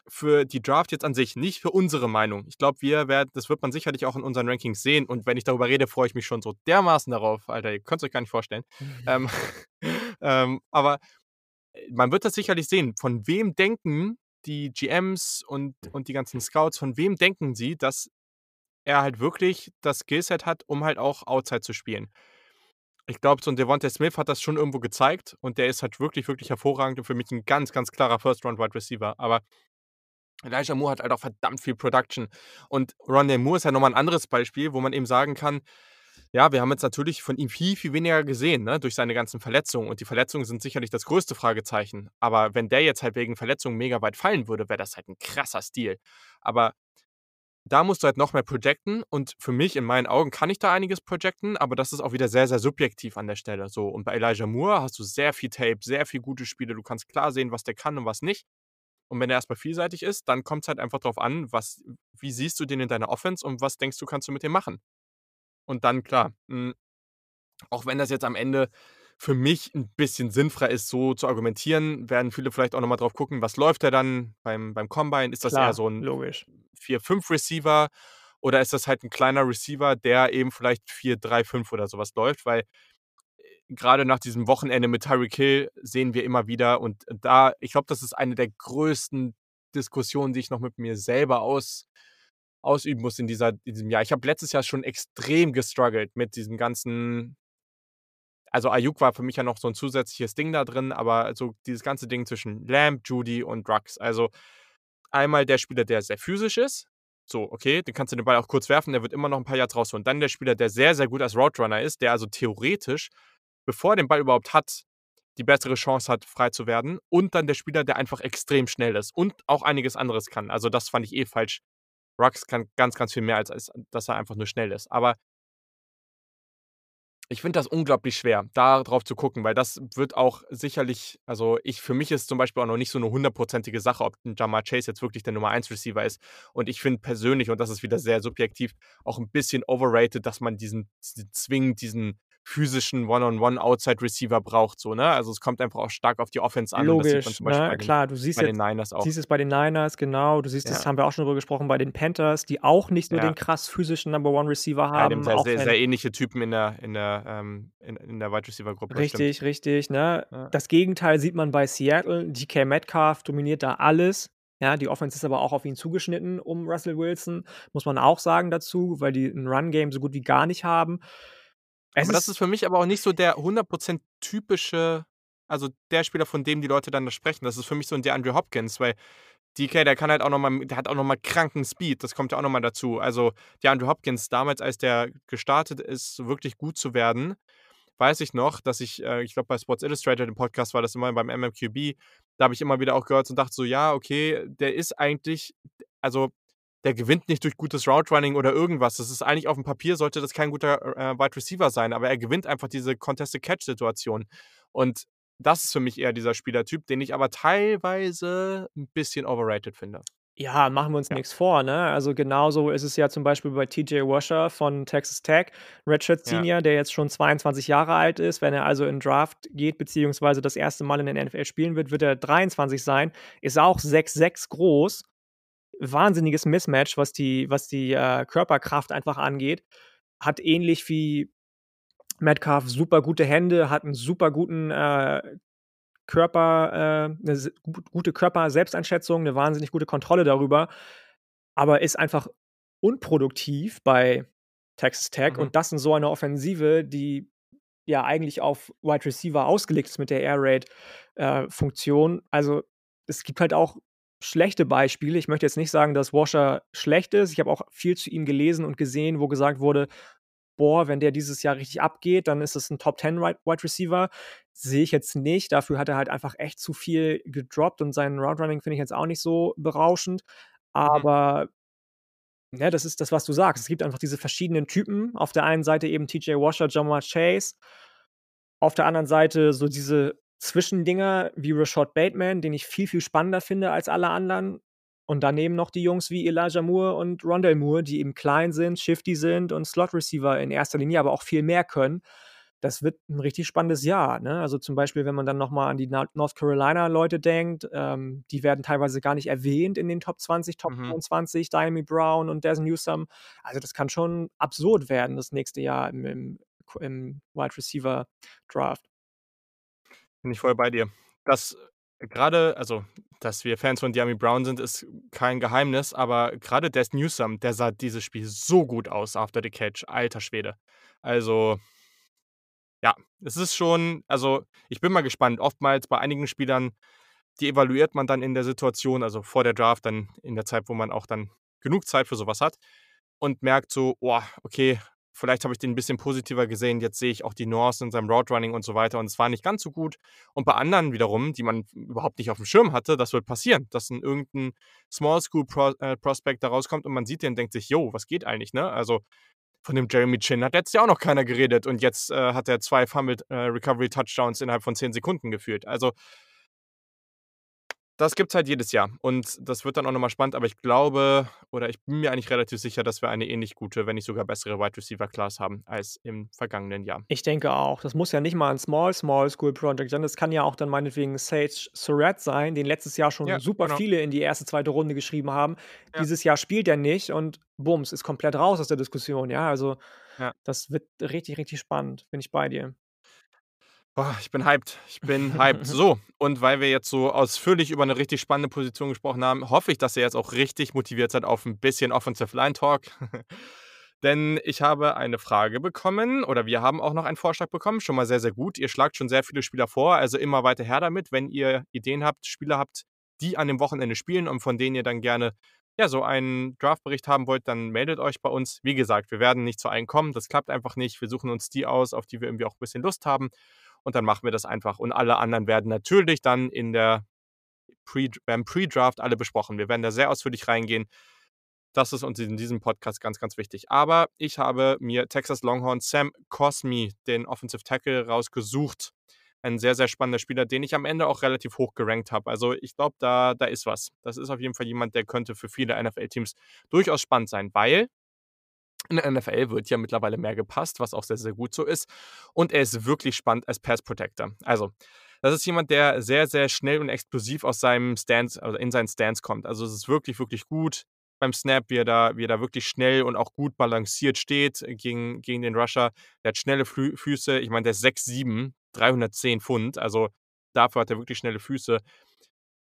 für die Draft jetzt an sich, nicht für unsere Meinung. Ich glaube, wir werden das wird man sicherlich auch in unseren Rankings sehen und wenn ich darüber rede, freue ich mich schon so dermaßen darauf, Alter, ihr könnt's euch gar nicht vorstellen. Ähm, ähm, aber, äh, man wird das sicherlich sehen. Von wem denken die GMs und und die ganzen Scouts von wem denken sie, dass er halt wirklich das Skillset hat, um halt auch Outside zu spielen? Ich glaube, so 'n Devonta Smith hat das schon irgendwo gezeigt und der ist halt wirklich, wirklich hervorragend und für mich 'n ganz, ganz klarer First-Round-Wide-Receiver. Aber Elijah Moore hat halt auch verdammt viel Production. Und Rondale Moore ist ja noch mal 'n anderes Beispiel, wo man eben sagen kann: „Ja, wir haben jetzt natürlich von ihm viel, viel weniger gesehen, ne, durch seine ganzen Verletzungen.“ Und die Verletzungen sind sicherlich das größte Fragezeichen. Aber wenn der jetzt halt wegen Verletzungen mega weit fallen würde, wäre das halt 'n krasser Steal. Aber da musst du halt noch mehr projecten und für mich in meinen Augen kann ich da einiges projecten, aber das ist auch wieder sehr, sehr subjektiv an der Stelle, so. Und bei Elijah Moore hast du sehr viel Tape, sehr viel gute Spiele. Du kannst klar sehen, was der kann und was nicht. Und wenn er erst mal vielseitig ist, dann kommt's halt einfach drauf an, was wie siehst du den in deiner Offense und was denkst du, kannst du mit dem machen? Und dann klar, hm, auch wenn das jetzt am Ende für mich 'n bisschen sinnfrei ist, so zu argumentieren, werden viele vielleicht auch noch mal drauf gucken, was läuft der dann beim beim Combine? Ist das eher Klar, so 'n logisch. 4, 5 Receiver oder ist das halt 'n kleiner Receiver, der eben vielleicht 4, 3, 5 oder so was läuft? Weil, äh, grade nach diesem Wochenende mit Tyreek Hill sehen wir immer wieder und da ich glaube, das ist eine der größten Diskussionen, die ich noch mit mir selber aus ausüben muss in dieser in diesem Jahr. Ich habe letztes Jahr schon extrem gestruggelt mit diesem ganzen also, Ayuk war für mich ja noch so 'n zusätzliches Ding da drin, aber so dieses ganze Ding zwischen Lamb, Jeudy und Ruggs. Also, einmal der Spieler, der sehr physisch ist. So, okay, den kannst du den Ball auch kurz werfen, der wird immer noch 'n paar Yards rausholen. Dann der Spieler, der sehr, sehr gut als Route Runner ist, der also theoretisch, bevor er den Ball überhaupt hat, die bessere Chance hat, frei zu werden. Und dann der Spieler, der einfach extrem schnell ist und auch einiges anderes kann. Also, das fand ich eh falsch. Ruggs kann ganz, ganz viel mehr, als als dass er einfach nur schnell ist. Aber ich finde das unglaublich schwer, da drauf zu gucken, weil das wird auch sicherlich also, ich für mich ist zum Beispiel auch noch nicht so 'ne hundertprozentige Sache, ob 'n Ja'Marr Chase jetzt wirklich der Nummer 1 Receiver ist. Und ich finde persönlich, und das ist wieder sehr subjektiv, auch 'n bisschen overrated, dass man diesen diesen zwingend diesen physischen One-on-One-Outside-Receiver braucht so, ne? Also, es kommt einfach auch stark auf die Offense an das Logisch, ne? den Klar, du siehst bei den jetzt Niners auch. siehst es bei den Niners, genau. Du siehst es Ja. haben wir auch schon drüber gesprochen, bei den Panthers, die auch nicht so Ja. den krass physischen Number-One-Receiver Ja, haben haben, sehr sehr ähnliche Typen in der in der, ähm in in der Wide-Receiver-Gruppe, das stimmt. Richtig, richtig, ne? Ja. Das Gegenteil sieht man bei Seattle. DK Metcalf dominiert da alles. Ja, die Offense ist aber auch auf ihn zugeschnitten um Russell Wilson, muss man auch sagen dazu, weil die 'n Run-Game so gut wie gar nicht haben. Es Aber das ist ist für mich aber auch nicht so der 100 % typische also, der Spieler, von dem die Leute dann da sprechen. Das ist für mich so 'n DeAndre Hopkins, weil DK, der kann halt auch noch mal der hat auch noch mal kranken Speed, das kommt ja auch noch mal dazu. Also, DeAndre Hopkins damals, als der gestartet ist, wirklich gut zu werden, weiß ich noch, dass ich äh, ich glaube, bei Sports Illustrated im Podcast war das immer beim MMQB, da habe ich immer wieder auch gehört und dachte so: „Ja, okay, der ist eigentlich also, der gewinnt nicht durch gutes Route Running oder irgendwas. Das ist eigentlich aufm Papier sollte das kein guter, äh, Wide Receiver sein, aber er gewinnt einfach diese Contested-Catch-Situation.“ Und das ist für mich eher dieser Spielertyp, den ich aber teilweise 'n bisschen overrated finde. Ja, machen wir uns Ja. nix vor, ne? Also, genauso ist es ja zum Beispiel bei TJ Washer von Texas Tech, Redshirt Ja. Senior, der jetzt schon 22 Jahre alt ist. Wenn er also in Draft geht, beziehungsweise das erste Mal in der NFL spielen wird, wird er 23 sein, ist auch 6'6 groß. Wahnsinniges Mismatch, was die was die, äh, Körperkraft einfach angeht. Hat ähnlich wie Metcalf super gute Hände, hat 'n super guten, äh, Körper äh, 'ne gut gute Körper-Selbsteinschätzung, 'ne wahnsinnig gute Kontrolle darüber, aber ist einfach unproduktiv bei Texas Tech Mhm. und das in so einer Offensive, die ja eigentlich auf Wide Receiver ausgelegt ist mit der Air Raid, äh, Funktion. Also, es gibt halt auch schlechte Beispiele. Ich möchte jetzt nicht sagen, dass Washer schlecht ist. Ich habe auch viel zu ihm gelesen und gesehen, wo gesagt wurde: „Boah, wenn der dieses Jahr richtig abgeht, dann ist es 'n Top 10 Wide Receiver.“ Sehe ich jetzt nicht. Dafür hat er halt einfach echt zu viel gedroppt und sein Route Running finde ich jetzt auch nicht so berauschend. Mhm. Aber ne, das ist das, was du sagst. Es gibt einfach diese verschiedenen Typen. Auf der einen Seite eben TJ Washer, Ja'Marr Chase. Auf der anderen Seite so diese Zwischendinger wie Rashad Bateman, den ich viel, viel spannender finde als alle anderen. Und daneben noch die Jungs wie Elijah Moore und Rondale Moore, die eben klein sind, shifty sind und Slot Receiver in erster Linie, aber auch viel mehr können. Das wird 'n richtig spannendes Jahr, ne? Also, zum Beispiel, wenn man dann noch mal an die North Carolina Leute denkt, ähm, die werden teilweise gar nicht erwähnt in den Top 20, Top Mhm. 25, Dyami Brown und Dazz Newsome. Also, das kann schon absurd werden das nächste Jahr im im im Wide Receiver Draft. Bin ich voll bei dir. Das grade also, dass wir Fans von Dyami Brown sind, ist kein Geheimnis, aber grade Dazz Newsome, der sah dieses Spiel so gut aus after the catch, alter Schwede. Also ja, es ist schon also, ich bin mal gespannt. Oftmals bei einigen Spielern, die evaluiert man dann in der Situation, also, vor der Draft, dann in der Zeit, wo man auch dann genug Zeit für so was hat und merkt so: „Oh, okay, vielleicht habe ich den 'n bisschen positiver gesehen. Jetzt sehe ich auch die Nuancen in seinem Route Running und so weiter und es war nicht ganz so gut.“ Und bei anderen wiederum, die man überhaupt nicht aufm Schirm hatte, das wird passieren, dass 'n irgend 'n Small School Pro äh, Prospect da rauskommt und man sieht den und denkt sich: „Jo, was geht eigentlich“, ne? Also, von dem Jeremy Chinn hat letztes Jahr auch noch keiner geredet und jetzt, äh, hat er 2 Fumbled äh, Recovery Touchdowns innerhalb von 10 Sekunden gefühlt. Also das gibt's halt jedes Jahr und das wird dann auch noch mal spannend, aber ich glaube oder ich bin mir eigentlich relativ sicher, dass wir eine ähnlich gute, wenn nicht sogar bessere Wide Receiver Class haben als im vergangenen Jahr. Ich denke auch. Das muss ja nicht mal 'n Small, Small School Project sein. Das kann ja auch dann meinetwegen Sage Surratt sein, den letztes Jahr schon Ja, super genau. viele in die 1., 2. Runde geschrieben haben. Ja. Dieses Jahr spielt er nicht und bums, ist komplett raus aus der Diskussion, ja? Also, Ja. das wird richtig, richtig spannend. Bin ich bei dir. Boah, ich bin hyped. Ich bin hyped. So, und weil wir jetzt so ausführlich über 'ne richtig spannende Position gesprochen haben, hoffe ich, dass ihr jetzt auch richtig motiviert seid auf 'n bisschen Offensive Line Talk. Denn ich habe eine Frage bekommen oder wir haben auch noch einen Vorschlag bekommen, schon mal sehr, sehr gut. Ihr schlagt schon sehr viele Spieler vor, also immer weiter her damit. Wenn ihr Ideen habt, Spieler habt, die an dem Wochenende spielen und von denen ihr dann gerne, ja, so einen Draftbericht haben wollt, dann meldet euch bei uns. Wie gesagt, wir werden nicht zu allen kommen, das klappt einfach nicht. Wir suchen uns die aus, auf die wir irgendwie auch 'n bisschen Lust haben und dann machen wir das einfach und alle anderen werden natürlich dann in der Pre beim Pre-Draft alle besprochen. Wir werden da sehr ausführlich reingehen. Das ist uns in diesem Podcast ganz, ganz wichtig. Aber ich habe mir Texas Longhorns Sam Cosmi, den Offensive Tackle, rausgesucht. Ein sehr, sehr spannender Spieler, den ich am Ende auch relativ hoch gerankt habe. Also, ich glaube, da da ist was. Das ist auf jeden Fall jemand, der könnte für viele NFL-Teams durchaus spannend sein, weil in der NFL wird ja mittlerweile mehr gepasst, was auch sehr, sehr gut so ist. Und er ist wirklich spannend als Pass Protector. Also, das ist jemand, der sehr, sehr schnell und explosiv aus seinem Stance also, in seinen Stance kommt. Also, es ist wirklich, wirklich gut beim Snap, wie er da wie er da wirklich schnell und auch gut balanciert steht gegen gegen den Rusher. Der hat schnelle Flü Füße. Ich meine, der ist 6'7, 310 Pfund. Also, dafür hat er wirklich schnelle Füße.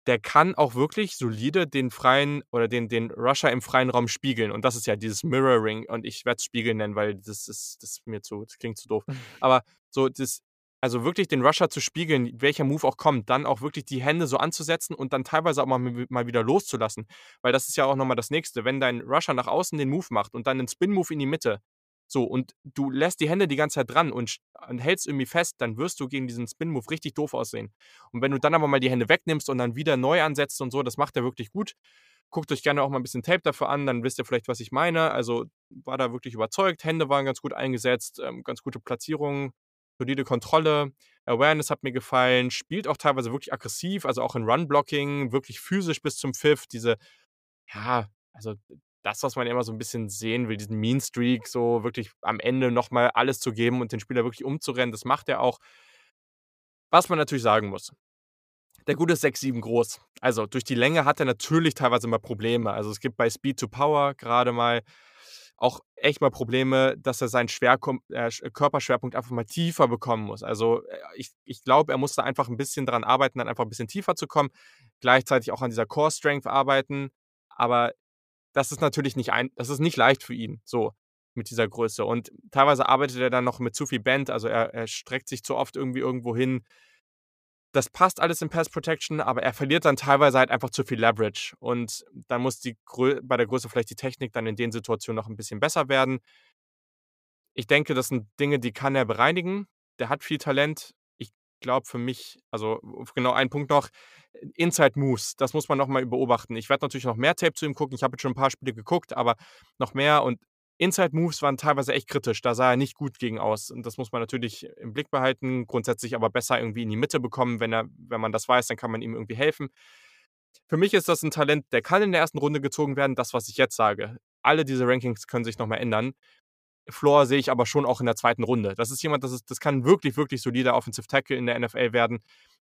Der kann auch wirklich solide den freien oder den den Rusher im freien Raum spiegeln und das ist ja dieses Mirroring und ich werde es Spiegeln nennen, weil das ist das ist mir zu das klingt zu doof. Aber so das also, wirklich den Rusher zu spiegeln, welcher Move auch kommt, dann auch wirklich die Hände so anzusetzen und dann teilweise auch mal mal wieder loszulassen. Weil das ist ja auch noch mal das Nächste. Wenn dein Rusher nach außen den Move macht und dann 'nen Spin Move in die Mitte, so, und du lässt die Hände die ganze Zeit dran und und hältst irgendwie fest, dann wirst du gegen diesen Spin Move richtig doof aussehen. Und wenn du dann aber mal die Hände wegnimmst und dann wieder neu ansetzt und so, das macht er wirklich gut. Guckt euch gerne auch mal 'n bisschen Tape dafür an, dann wisst ihr vielleicht, was ich meine. Also, war da wirklich überzeugt. Hände waren ganz gut eingesetzt, ähm, ganz gute Platzierung, solide Kontrolle. Awareness hat mir gefallen, spielt auch teilweise wirklich aggressiv, also, auch in Run Blocking, wirklich physisch bis zum Pfiff. Diese ja, also das, was man immer so ein bisschen sehen will, diesen Mean Streak, so wirklich am Ende noch mal alles zu geben und den Spieler wirklich umzurennen, das macht er auch. Was man natürlich sagen muss, der Gute ist 6'7 groß. Also, durch die Länge hat er natürlich teilweise mal Probleme. Also, es gibt bei Speed to Power gerade mal auch echt mal Probleme, dass er seinen Schwerkom äh, Körperschwerpunkt einfach mal tiefer bekommen muss. Also, äh, ich ich glaube, er muss da einfach ein bisschen dran arbeiten, dann einfach ein bisschen tiefer zu kommen, gleichzeitig auch an dieser Core Strength arbeiten. Aber das ist natürlich nicht ein das ist nicht leicht für ihn, so mit dieser Größe. Und teilweise arbeitet er dann noch mit zu viel Band, also er er streckt sich zu oft irgendwie irgendwo hin. Das passt alles in Pass Protection, aber er verliert dann teilweise halt einfach zu viel Leverage. Und dann muss die Grö bei der Größe vielleicht die Technik dann in den Situationen noch ein bisschen besser werden. Ich denke, das sind Dinge, die kann er bereinigen. Der hat viel Talent. Ich glaube für mich also, genau ein Punkt noch, Inside Moves, das muss man noch mal beobachten. Ich werde natürlich noch mehr Tape zu ihm gucken. Ich habe jetzt schon ein paar Spiele geguckt, aber noch mehr und Inside Moves waren teilweise echt kritisch. Da sah er nicht gut gegen aus. Und das muss man natürlich im Blick behalten. Grundsätzlich aber besser irgendwie in die Mitte bekommen. Wenn, er, wenn man das weiß, dann kann man ihm irgendwie helfen. Für mich ist das ein Talent, der kann in der ersten Runde gezogen werden. Das, was ich jetzt sage. Alle diese Rankings können sich nochmal ändern. Floor sehe ich aber schon auch in der zweiten Runde. Das ist jemand, das, ist, das kann wirklich, wirklich solider Offensive Tackle in der NFL werden.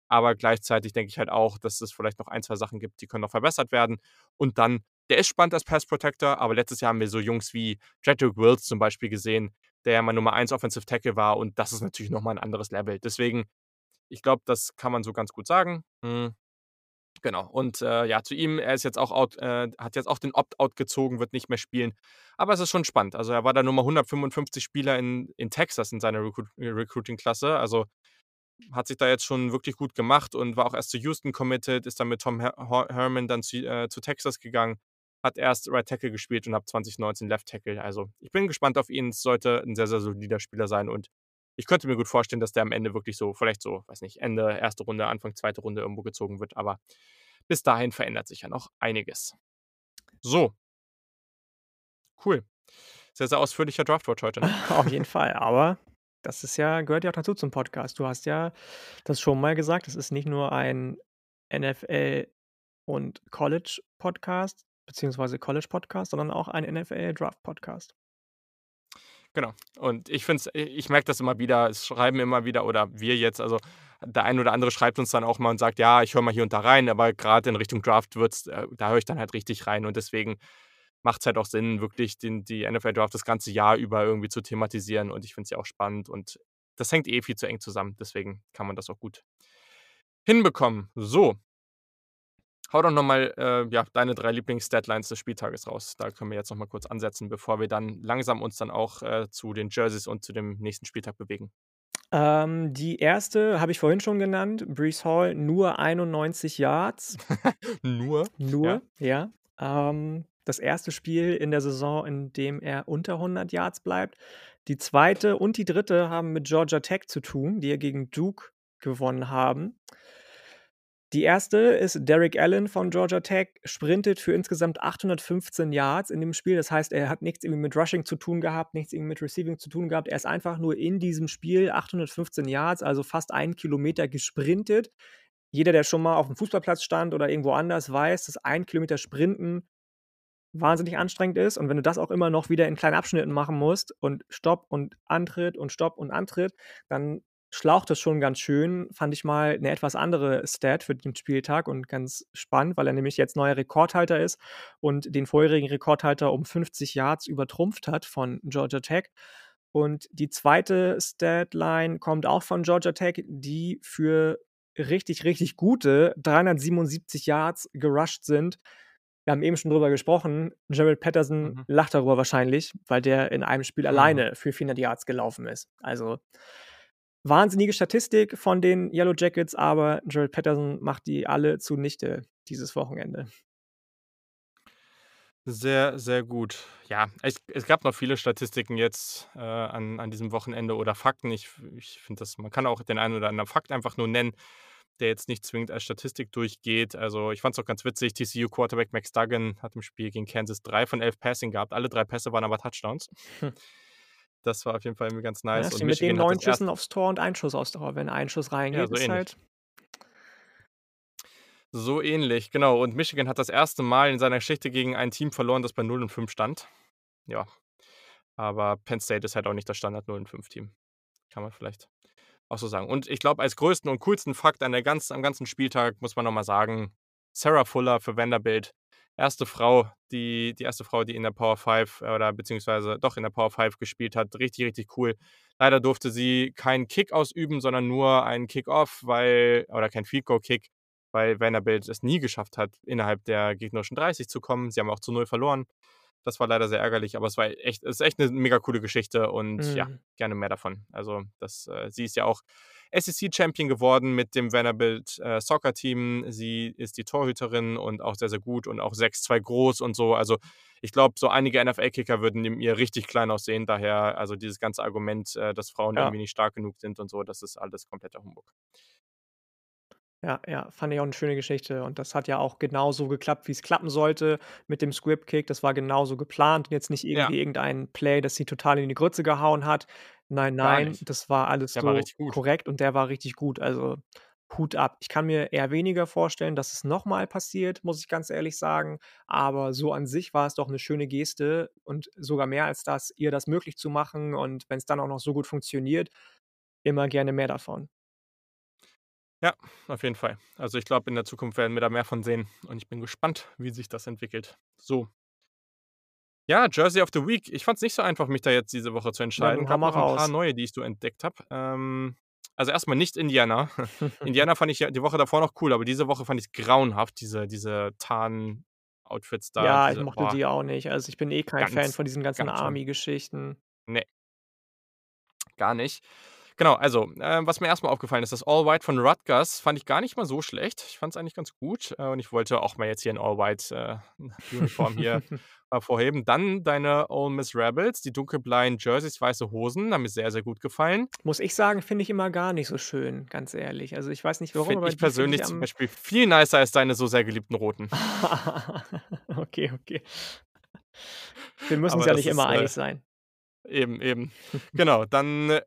Aber gleichzeitig denke ich halt auch, dass es vielleicht noch ein, zwei Sachen gibt, die können noch verbessert werden. Und dann der ist spannend als Pass Protector, aber letztes Jahr haben wir so Jungs wie Jedrick Wills zum Beispiel gesehen, der ja mal Nummer 1 Offensive Tackle war und das ist natürlich nochmal ein anderes Level. Deswegen, ich glaube, das kann man so ganz gut sagen. Mhm. Genau. Und äh, ja, zu ihm, er ist jetzt auch out, äh, hat jetzt auch den Opt-out gezogen, wird nicht mehr spielen. Aber es ist schon spannend. Also er war da Nummer 155 Spieler in, in Texas in seiner Recruit Recruiting-Klasse. Also hat sich da jetzt schon wirklich gut gemacht und war auch erst zu Houston committed, ist dann mit Tom Her Herman dann zu, äh, zu Texas gegangen hat erst Right Tackle gespielt und ab 2019 Left Tackle. Also ich bin gespannt auf ihn. Es sollte ein sehr, sehr solider Spieler sein und ich könnte mir gut vorstellen, dass der am Ende wirklich so, vielleicht so, weiß nicht, Ende erste Runde, Anfang zweite Runde irgendwo gezogen wird. Aber bis dahin verändert sich ja noch einiges. So. Cool. Sehr, sehr ausführlicher Draftwatch heute. Ne? Auf jeden Fall. Aber das ist ja, gehört ja auch dazu zum Podcast. Du hast ja das schon mal gesagt. Es ist nicht nur ein NFL und College Podcast, beziehungsweise College-Podcast, sondern auch ein NFL-Draft-Podcast. Genau. Und ich finde ich merke das immer wieder, es schreiben immer wieder, oder wir jetzt, also der ein oder andere schreibt uns dann auch mal und sagt, ja, ich höre mal hier und da rein, aber gerade in Richtung Draft wird's, äh, da höre ich dann halt richtig rein. Und deswegen macht es halt auch Sinn, wirklich den, die NFL-Draft das ganze Jahr über irgendwie zu thematisieren. Und ich finde es ja auch spannend. Und das hängt eh viel zu eng zusammen. Deswegen kann man das auch gut hinbekommen. So, Hau doch nochmal äh, ja, deine drei Lieblings-Deadlines des Spieltages raus. Da können wir jetzt nochmal kurz ansetzen, bevor wir dann langsam uns dann auch äh, zu den Jerseys und zu dem nächsten Spieltag bewegen. Ähm, die erste habe ich vorhin schon genannt. Brees Hall, nur 91 Yards. nur? Nur, ja. ja. Ähm, das erste Spiel in der Saison, in dem er unter 100 Yards bleibt. Die zweite und die dritte haben mit Georgia Tech zu tun, die ja gegen Duke gewonnen haben. Die erste ist Derek Allen von Georgia Tech, sprintet für insgesamt 815 Yards in dem Spiel. Das heißt, er hat nichts irgendwie mit Rushing zu tun gehabt, nichts irgendwie mit Receiving zu tun gehabt. Er ist einfach nur in diesem Spiel 815 Yards, also fast einen Kilometer gesprintet. Jeder, der schon mal auf dem Fußballplatz stand oder irgendwo anders, weiß, dass ein Kilometer Sprinten wahnsinnig anstrengend ist. Und wenn du das auch immer noch wieder in kleinen Abschnitten machen musst und Stopp und Antritt und Stopp und Antritt, dann schlaucht es schon ganz schön, fand ich mal eine etwas andere Stat für den Spieltag und ganz spannend, weil er nämlich jetzt neuer Rekordhalter ist und den vorherigen Rekordhalter um 50 Yards übertrumpft hat von Georgia Tech. Und die zweite Statline kommt auch von Georgia Tech, die für richtig, richtig gute 377 Yards gerusht sind. Wir haben eben schon drüber gesprochen. Jared Patterson mhm. lacht darüber wahrscheinlich, weil der in einem Spiel mhm. alleine für 400 Yards gelaufen ist. Also wahnsinnige Statistik von den Yellow Jackets, aber Jared Patterson macht die alle zunichte dieses Wochenende. Sehr, sehr gut. Ja, es, es gab noch viele Statistiken jetzt äh, an, an diesem Wochenende oder Fakten. Ich, ich finde man kann auch den einen oder anderen Fakt einfach nur nennen, der jetzt nicht zwingend als Statistik durchgeht. Also ich fand es auch ganz witzig, TCU Quarterback Max Duggan hat im Spiel gegen Kansas drei von elf Passing gehabt. Alle drei Pässe waren aber Touchdowns. Hm. Das war auf jeden Fall ganz nice. Ja, und mit den neun Schüssen aufs Tor und ein Schuss aufs Tor. Wenn ein Schuss reingeht, ja, so ist ähnlich. halt. So ähnlich, genau. Und Michigan hat das erste Mal in seiner Geschichte gegen ein Team verloren, das bei 0 und 5 stand. Ja, aber Penn State ist halt auch nicht das Standard 0 und 5 Team. Kann man vielleicht auch so sagen. Und ich glaube, als größten und coolsten Fakt an der ganz, am ganzen Spieltag muss man nochmal sagen, Sarah Fuller für Vanderbilt, erste Frau, die, die erste Frau, die in der Power 5 äh, oder beziehungsweise doch in der Power 5 gespielt hat. Richtig, richtig cool. Leider durfte sie keinen Kick ausüben, sondern nur einen Kick-Off, weil, oder kein Field Goal Kick, weil Vanderbilt es nie geschafft hat, innerhalb der gegnerischen 30 zu kommen. Sie haben auch zu null verloren. Das war leider sehr ärgerlich, aber es war echt, es ist echt eine mega coole Geschichte und mhm. ja, gerne mehr davon. Also, das, äh, sie ist ja auch SEC-Champion geworden mit dem Vanderbilt äh, Soccer-Team. Sie ist die Torhüterin und auch sehr, sehr gut und auch 6'2 groß und so. Also, ich glaube, so einige NFL-Kicker würden ihr richtig klein aussehen. Daher, also dieses ganze Argument, äh, dass Frauen ja. irgendwie nicht stark genug sind und so, das ist alles kompletter Humbug. Ja, ja, fand ich auch 'ne schöne Geschichte und das hat ja auch genauso geklappt, wie es klappen sollte mit dem Script Kick. Das war genauso geplant und jetzt nicht Ja. irgendwie irgendein Play, das sie total in die Grütze gehauen hat. Nein, nein, das war alles Der war so gut. korrekt und der war richtig gut. Also, Hut ab. Ich kann mir eher weniger vorstellen, dass es noch mal passiert, muss ich ganz ehrlich sagen. Aber so an sich war es doch 'ne schöne Geste und sogar mehr als das, ihr das möglich zu machen und wenn's dann auch noch so gut funktioniert, immer gerne mehr davon. Ja, auf jeden Fall. Also, ich glaube, in der Zukunft werden wir da mehr von sehen und ich bin gespannt, wie sich das entwickelt. So. Ja, Jersey of the Week. Ich fand's nicht so einfach, mich da jetzt diese Woche zu Ja, entscheiden. hau Gab noch 'n paar neue, die ich so entdeckt habe. Ähm, also, erst mal nicht Indiana. Indiana fand ich ja die Woche davor noch cool, aber diese Woche fand ich's grauenhaft, diese diese Tarn-Outfits da, Ja, ich diese mochte boah, die auch nicht. Also, ich bin eh kein Fan ganz, von diesen ganzen ganz. Army-Geschichten. Ne. Gar nicht. Genau, also, äh, was mir erst mal aufgefallen ist, das All White von Rutgers fand ich gar nicht mal so schlecht. Ich fand's eigentlich ganz gut, äh, und ich wollte auch mal jetzt hier 'n All White, äh, Uniform hervorheben. Dann deine Ole Miss Rebels, die dunkelblauen Jerseys, weiße Hosen, haben mir sehr, sehr gut gefallen. Muss ich sagen, finde ich immer gar nicht so schön, ganz ehrlich. Also, ich weiß nicht warum, Finde aber ich persönlich ich zum Beispiel viel nicer als deine so sehr geliebten roten. Okay, okay. Wir müssen's Aber ja nicht ist, immer äh einig sein. eben, eben. Genau, dann, äh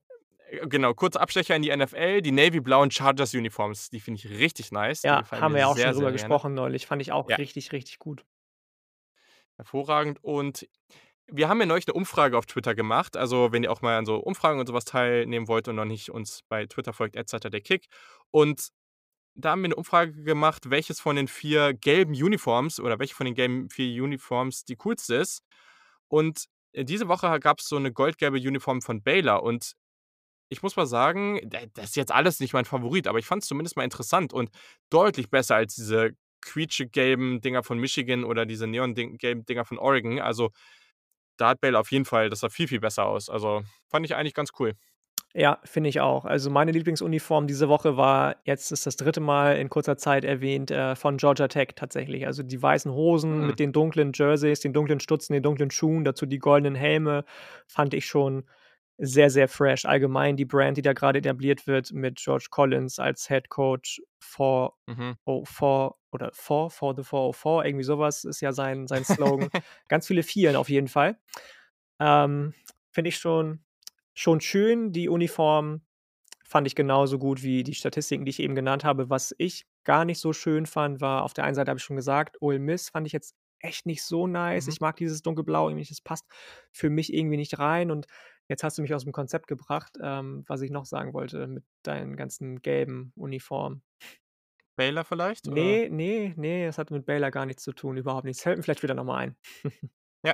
genau, kurzer Abstecher in die NFL, die navy-blauen Chargers-Uniforms, die finde ich richtig nice. Ja, haben wir ja auch schon sehr, drüber sehr gerne. gesprochen neulich. Fand ich auch Ja. richtig, richtig gut. Hervorragend. Und wir haben ja neulich 'ne Umfrage auf Twitter gemacht. Also, wenn ihr auch mal an so Umfragen und so was teilnehmen wollt und noch nicht uns bei Twitter folgt, @zeitterderkick. Und da haben wir 'ne Umfrage gemacht, welches von den 4 gelben Uniforms oder welche von den gelben 4 Uniforms die coolste ist. Und, äh, diese Woche ha gab's so 'ne goldgelbe Uniform von Baylor und ich muss mal sagen, da das ist jetzt alles nicht mein Favorit, aber ich fand's zumindest mal interessant und deutlich besser als diese quietschegelben Dinger von Michigan oder diese neonding gelben Dinger von Oregon. Also, da hat Baylor auf jeden Fall das sah viel, viel besser aus. Also, fand ich eigentlich ganz cool. Ja, finde ich auch. Also, meine Lieblingsuniform diese Woche war jetzt ist das 3. Mal in kurzer Zeit erwähnt, äh, von Georgia Tech tatsächlich. Also, die weißen Hosen Mhm. mit den dunklen Jerseys, den dunklen Stutzen, den dunklen Schuhen, dazu die goldenen Helme, fand ich schon sehr, sehr fresh. Allgemein die Brand, die da grade etabliert wird mit George Collins als Head Coach for Mhm. oh, for oder for for the 404, irgendwie so was ist ja sein sein Slogan. Ganz viele Vieren auf jeden Fall. Ähm, finde ich schon schon schön. Die Uniform fand ich genauso gut wie die Statistiken, die ich eben genannt habe. Was ich gar nicht so schön fand, war auf der einen Seite habe ich schon gesagt, Ole Miss fand ich jetzt echt nicht so nice. Mhm. Ich mag dieses Dunkelblau irgendwie nicht. Das passt für mich irgendwie nicht rein und jetzt hast du mich aus'm Konzept gebracht, ähm, was ich noch sagen wollte mit deinen ganzen gelben Uniformen. Baylor vielleicht, oder? Ne, ne, ne, das hat mit Baylor gar nichts zu tun, überhaupt nichts. Fällt mir vielleicht später noch mal ein. Ja.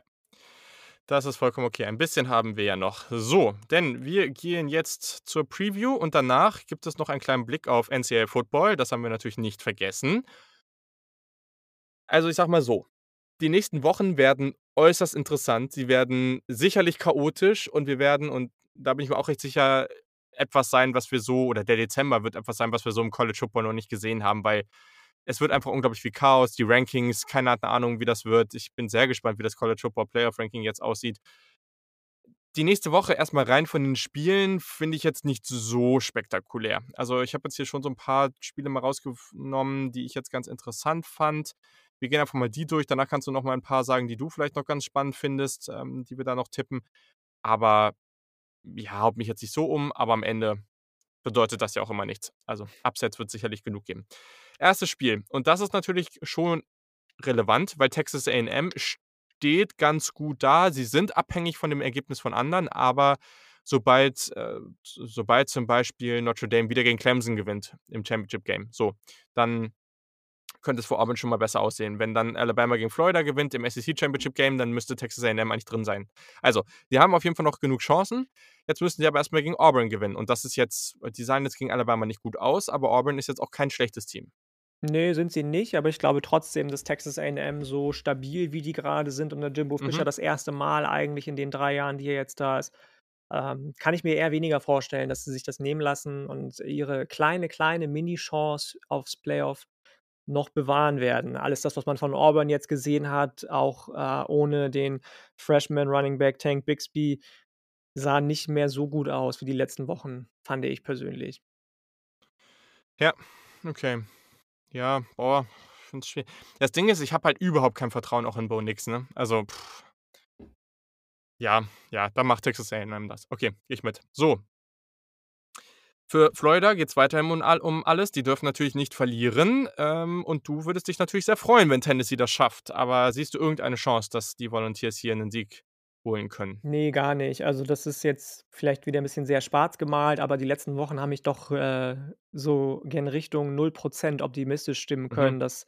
Das ist vollkommen okay. Ein bisschen haben wir ja noch. So, denn wir gehen jetzt zur Preview und danach gibt es noch einen kleinen Blick auf NCAA Football. Das haben wir natürlich nicht vergessen. Also, ich sage mal so, die nächsten Wochen werden äußerst interessant. Sie werden sicherlich chaotisch und wir werden und da bin ich mir auch recht sicher, etwas sein, was wir so oder der Dezember wird etwas sein, was wir so im College Football noch nicht gesehen haben, weil es wird einfach unglaublich viel Chaos, die Rankings, keiner hat 'ne Ahnung, wie das wird. Ich bin sehr gespannt, wie das College Football Playoff Ranking jetzt aussieht. Die nächste Woche erst mal rein von den Spielen finde ich jetzt nicht so spektakulär. Also, ich habe jetzt hier schon so 'n paar Spiele mal rausgef genommen, die ich jetzt ganz interessant fand. Wir gehen einfach mal die durch. Danach kannst du noch mal 'n paar sagen, die du vielleicht noch ganz spannend findest, ähm, die wir da noch tippen. Aber ja, haut mich jetzt nicht so um, aber am Ende bedeutet das ja auch immer nichts. Also Upsets wird sicherlich genug geben. Erstes Spiel. Und das ist natürlich schon relevant, weil Texas AM steht ganz gut da. Sie sind abhängig von dem Ergebnis von anderen, aber sobald, äh, sobald zum Beispiel Notre Dame wieder gegen Clemson gewinnt im Championship Game, so, dann könnte es vor Auburn schon mal besser aussehen. Wenn dann Alabama gegen Florida gewinnt im SEC Championship Game, dann müsste Texas A&M eigentlich drin sein. Also, die haben auf jeden Fall noch genug Chancen. Jetzt müssen sie aber erstmal gegen Auburn gewinnen. Und das ist jetzt, die sahen jetzt gegen Alabama nicht gut aus, aber Auburn ist jetzt auch kein schlechtes Team. Nee, sind sie nicht, aber ich glaube trotzdem, dass Texas A&M so stabil, wie die gerade sind unter Jimbo Fischer Mhm. das erste Mal eigentlich in den 3 Jahren, die er jetzt da ist, ähm, kann ich mir eher weniger vorstellen, dass sie sich das nehmen lassen und ihre kleine, kleine Mini-Chance aufs Playoff noch bewahren werden. Alles das, was man von Auburn jetzt gesehen hat, auch, äh, ohne den Freshman Running Back Tank Bixby, sah nicht mehr so gut aus wie die letzten Wochen, fand ich persönlich. Ja, okay. Ja, boah, ich finde es schwierig. Das Ding ist, ich habe halt überhaupt kein Vertrauen auch in Bo Nix, ne? Also, pff. Ja, ja, dann macht Texas A&M das. Okay, ich mit. So. Für Florida geht es weiterhin um, all, alles. Die dürfen natürlich nicht verlieren. Ähm, und du würdest dich natürlich sehr freuen, wenn Tennessee das schafft. Aber siehst du irgendeine Chance, dass die Volunteers hier einen Sieg holen können? Nee, gar nicht. Also, das ist jetzt vielleicht wieder ein bisschen sehr schwarz gemalt, aber die letzten Wochen haben mich doch, äh, so gen Richtung 0% optimistisch stimmen Mhm. können, dass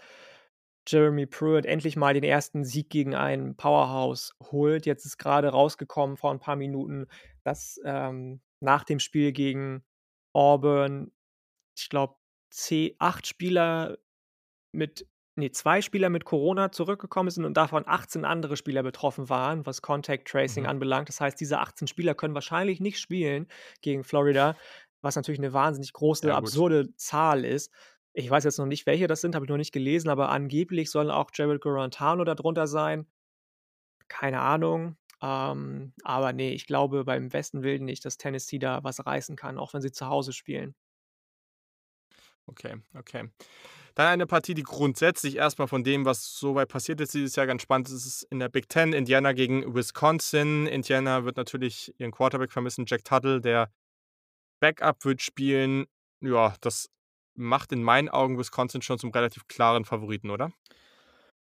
Jeremy Pruitt endlich mal den ersten Sieg gegen ein Powerhouse holt. Jetzt ist gerade rausgekommen vor ein paar Minuten, dass, ähm, nach dem Spiel gegen Auburn, ich glaube, 8 Spieler mit ne, 2 Spieler mit Corona zurückgekommen sind und davon 18 andere Spieler betroffen waren, was Contact Tracing Mhm. anbelangt. Das heißt, diese 18 Spieler können wahrscheinlich nicht spielen gegen Florida, was natürlich 'ne wahnsinnig große, Ja, absurde Zahl ist. Ich weiß jetzt noch nicht, welche das sind, habe ich noch nicht gelesen, aber angeblich sollen auch Jarrett Guarantano da drunter sein. Keine Ahnung. Ähm, aber ne, ich glaube beim besten Willen nicht, dass Tennessee da was reißen kann, auch wenn sie zu Hause spielen. Okay, okay. Dann eine Partie, die grundsätzlich erstmal von dem, was so weit passiert ist dieses Jahr, ganz spannend ist, ist in der Big Ten. Indiana gegen Wisconsin. Indiana wird natürlich ihren Quarterback vermissen. Jack Tuttle, der Backup wird spielen. Ja, das macht in meinen Augen Wisconsin schon zum relativ klaren Favoriten, oder?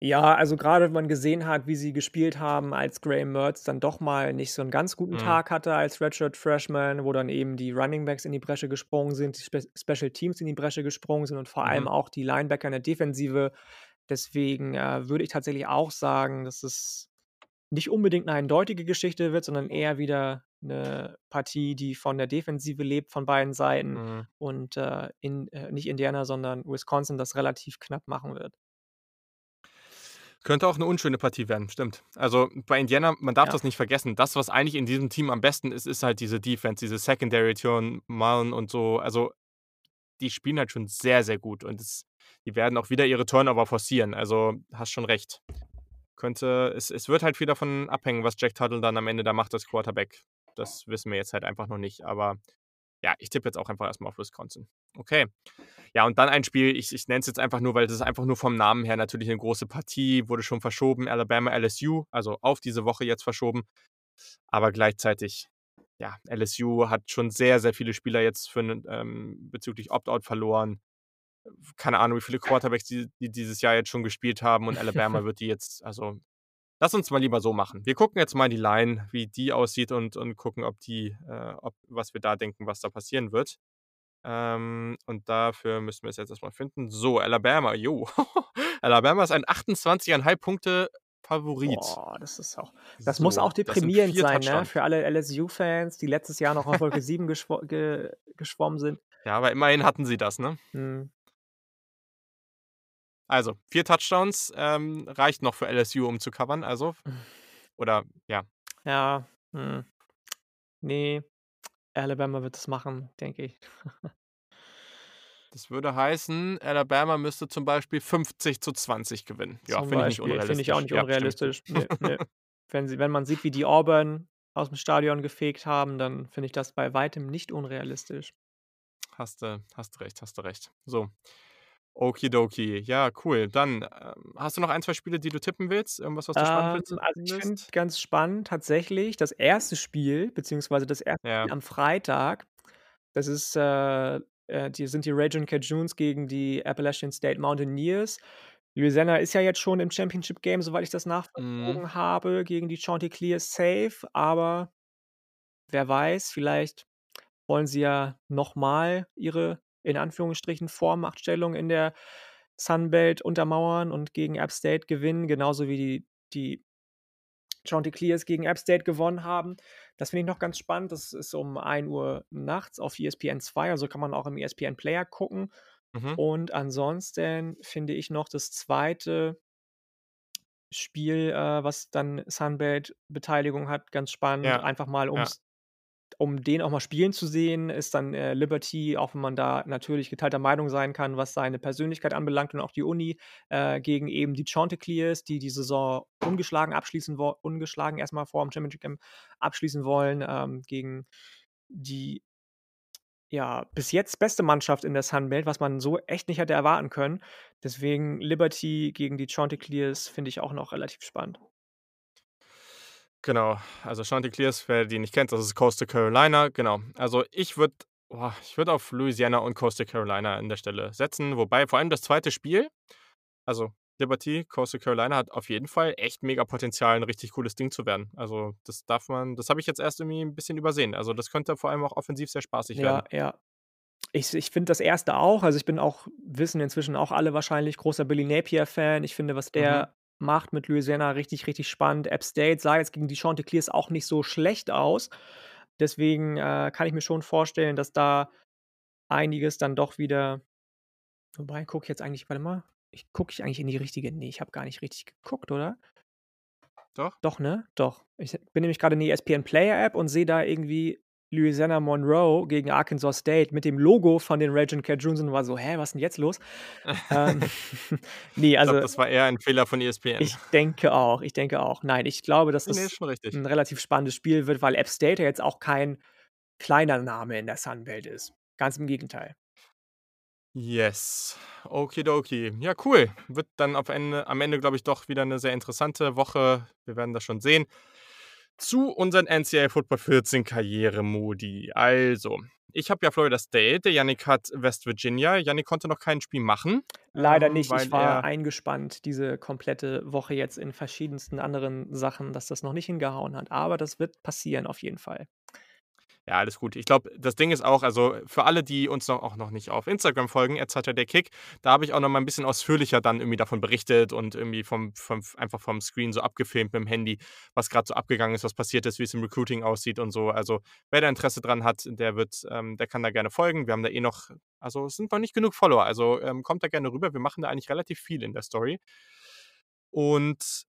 Ja, also gerade wenn man gesehen hat, wie sie gespielt haben, als Graham Mertz dann doch mal nicht so 'n ganz guten Mhm. Tag hatte als Redshirt Freshman, wo dann eben die Running Backs in die Bresche gesprungen sind, die Spe Special Teams in die Bresche gesprungen sind und vor allem Mhm. auch die Linebacker in der Defensive. Deswegen, äh, würde ich tatsächlich auch sagen, dass es nicht unbedingt 'ne eindeutige Geschichte wird, sondern eher wieder 'ne Partie, die von der Defensive lebt von beiden Seiten Mhm. und, äh, in äh, nicht Indiana, sondern Wisconsin das relativ knapp machen wird. Könnte auch 'ne unschöne Partie werden, stimmt. Also, bei Indiana, man darf Ja. das nicht vergessen. Das, was eigentlich in diesem Team am besten ist, ist halt diese Defense, diese Secondary, Tune Mullen und so. Also, die spielen halt schon sehr, sehr gut und es die werden auch wieder ihre Turnover forcieren. Also, hast schon recht. Könnte es es wird halt viel davon abhängen, was Jack Tuttle dann am Ende da macht als Quarterback. Das wissen wir jetzt halt einfach noch nicht. Aber ja, ich tippe jetzt auch einfach erstmal auf Wisconsin. Okay. Ja, und dann ein Spiel, ich ich nenne es jetzt einfach nur, weil das ist einfach nur vom Namen her natürlich eine große Partie, wurde schon verschoben, Alabama, LSU, also auf diese Woche jetzt verschoben. Aber gleichzeitig, ja, LSU hat schon sehr, sehr viele Spieler jetzt für ähm, bezüglich Opt-out verloren. Keine Ahnung, wie viele Quarterbacks die die dieses Jahr jetzt schon gespielt haben und Alabama wird die jetzt also, lass uns mal lieber so machen. Wir gucken jetzt mal die Line, wie die aussieht und und gucken, ob die äh, ob was wir da denken, was da passieren wird. Ähm, und dafür müssen wir es jetzt erst mal finden. So, Alabama, jo. Alabama ist ein 28,5 Punkte Favorit. Boah, das ist auch das muss So, auch das sind deprimierend 4 sein, ne, Touchdowns. für alle LSU-Fans, die letztes Jahr noch auf Wolke 7 geschwo ge geschwommen sind. Ja, aber immerhin hatten sie das, ne? Mhm. Also, 4 Touchdowns, ähm, reicht noch für LSU, um zu covern, also oder ja. Ja, mhm. Ne, Alabama wird das machen, denke ich. Das würde heißen, Alabama müsste zum Beispiel 50:20 gewinnen. Ja, finde ich nicht Beispiel, finde ich auch nicht unrealistisch. Ja, stimme ich unrealistisch. Ne, zu. ne. Wenn sie wenn man sieht, wie die Auburn aus'm Stadion gefegt haben, dann finde ich das bei weitem nicht unrealistisch. Hast du hast recht, hast du recht. So. Okidoki. Ja, cool. Dann, ähm, hast du noch 1, 2 Spiele, die du tippen willst? Irgendwas, was du spannend Ähm, also, ich finde findest? ganz spannend tatsächlich das erste Spiel, beziehungsweise das erste Ja. Spiel am Freitag. Das ist, äh äh, die sind die Ragin' Cajuns gegen die Appalachian State Mountaineers. Louisiana ist ja jetzt schon im Championship Game, soweit ich das Mhm. nachvollzogen habe, gegen die Chanticleers safe, aber wer weiß, vielleicht wollen sie ja noch mal ihre, in Anführungsstrichen, Vormachtstellung in der Sun Belt untermauern und gegen App State gewinnen, genauso wie die die Chanticleers gegen App State gewonnen haben. Das finde ich noch ganz spannend. Das ist um 1:00 nachts auf ESPN 2, also kann man auch im ESPN Player gucken. Mhm. Und ansonsten finde ich noch das 2. Spiel, äh, was dann Sun Belt Beteiligung hat, ganz spannend. Ja, Einfach mal, ja. um's um den auch mal spielen zu sehen, ist dann, äh, Liberty, auch wenn man da natürlich geteilter Meinung sein kann, was seine Persönlichkeit anbelangt und auch die Uni, äh, gegen eben die Chanticleers, die die Saison ungeschlagen abschließen wo ungeschlagen erst mal vorm Championship Game abschließen wollen, ähm, gegen die ja, bis jetzt beste Mannschaft in der Sun Belt, was man so echt nicht hätte erwarten können. Deswegen Liberty gegen die Chanticleers finde ich auch noch relativ spannend. Genau, also Chanticleers, wer die nicht kennt, das ist Coastal Carolina, genau. Also, ich würde ich würde auf Louisiana und Coastal Carolina an der Stelle setzen, wobei vor allem das 2. Spiel also Liberty, Coastal Carolina hat auf jeden Fall echt mega Potenzial, 'n richtig cooles Ding zu werden. Also, das darf man das habe ich jetzt erst irgendwie 'n bisschen übersehen. Also, das könnte vor allem auch offensiv sehr spaßig Ja, werden. ja. Ich ich finde das 1. auch. Also, ich bin auch wissen inzwischen auch alle wahrscheinlich, großer Billy Napier-Fan. Ich finde, was Mhm. der macht mit Louisiana richtig, richtig spannend. App State sah jetzt gegen die Chanticleers auch nicht so schlecht aus. Deswegen, äh, kann ich mir schon vorstellen, dass da einiges dann doch wieder wobei, gucke ich jetzt eigentlich warte mal, ich gucke ich eigentlich in die richtige ne, ich habe gar nicht richtig geguckt, oder? Doch. Doch, ne? Doch. Ich bin nämlich grade in der ESPN Player App und sehe da irgendwie Louisiana Monroe gegen Arkansas State mit dem Logo von den Ragin' Cajuns und war so: „Hä, was 'n jetzt los?“ Ähm, ne, Ich glaube, also das war eher ein Fehler von ESPN. ich denke auch, ich denke auch. Nein, ich glaube, dass ist das schon richtig. 'n relativ spannendes Spiel wird, weil App State ja jetzt auch kein kleiner Name in der Sun Belt ist. Ganz im Gegenteil. Yes, okidoki. Ja, cool. Wird dann auf Ende am Ende, glaube ich, doch wieder 'ne sehr interessante Woche. Wir werden das schon sehen. Zu unseren NCAA Football 14 Karrieremodi. Also, ich habe ja Florida State, der Yannick hat West Virginia. Yannick konnte noch kein Spiel machen, Leider ähm, nicht. Ich war eingespannt diese komplette Woche jetzt in verschiedensten anderen Sachen, dass das noch nicht hingehauen hat. Aber das wird passieren auf jeden Fall. Ja, alles gut. Ich glaube, das Ding ist auch also, für alle, die uns noch auch noch nicht auf Instagram folgen, @ZHDKick, da habe ich auch noch mal 'n bisschen ausführlicher dann irgendwie davon berichtet und irgendwie vom vom einfach vom Screen so abgefilmt mit'm Handy, was grad so abgegangen ist, was passiert ist, wie's im Recruiting aussieht und so. Also, wer da Interesse dran hat, der wird ähm, der kann da gerne folgen. Wir haben da eh noch also, es sind noch nicht genug Follower. Also, ähm, kommt da gerne rüber. Wir machen da eigentlich relativ viel in der Story. Und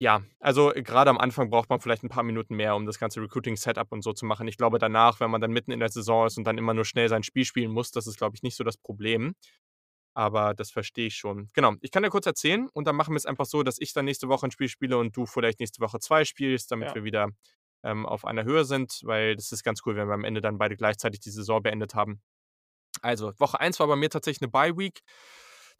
ja, also, grade am Anfang braucht man vielleicht 'n paar Minuten mehr, um das ganze Recruiting-Setup und so zu machen. Ich glaube, danach, wenn man dann mitten in der Saison ist und dann immer nur schnell sein Spiel spielen muss, das ist, glaube ich, nicht so das Problem. Aber das verstehe ich schon. Genau, ich kann dir kurz erzählen und dann machen wir's einfach so, dass ich dann nächste Woche 'n Spiel spiele und du vielleicht nächste Woche 2 spielst, damit Ja. wir wieder, ähm, auf einer Höhe sind, weil das ist ganz cool, wenn wir am Ende dann beide gleichzeitig die Saison beendet haben. Also, Woche 1 war bei mir tatsächlich 'ne Bye-Week.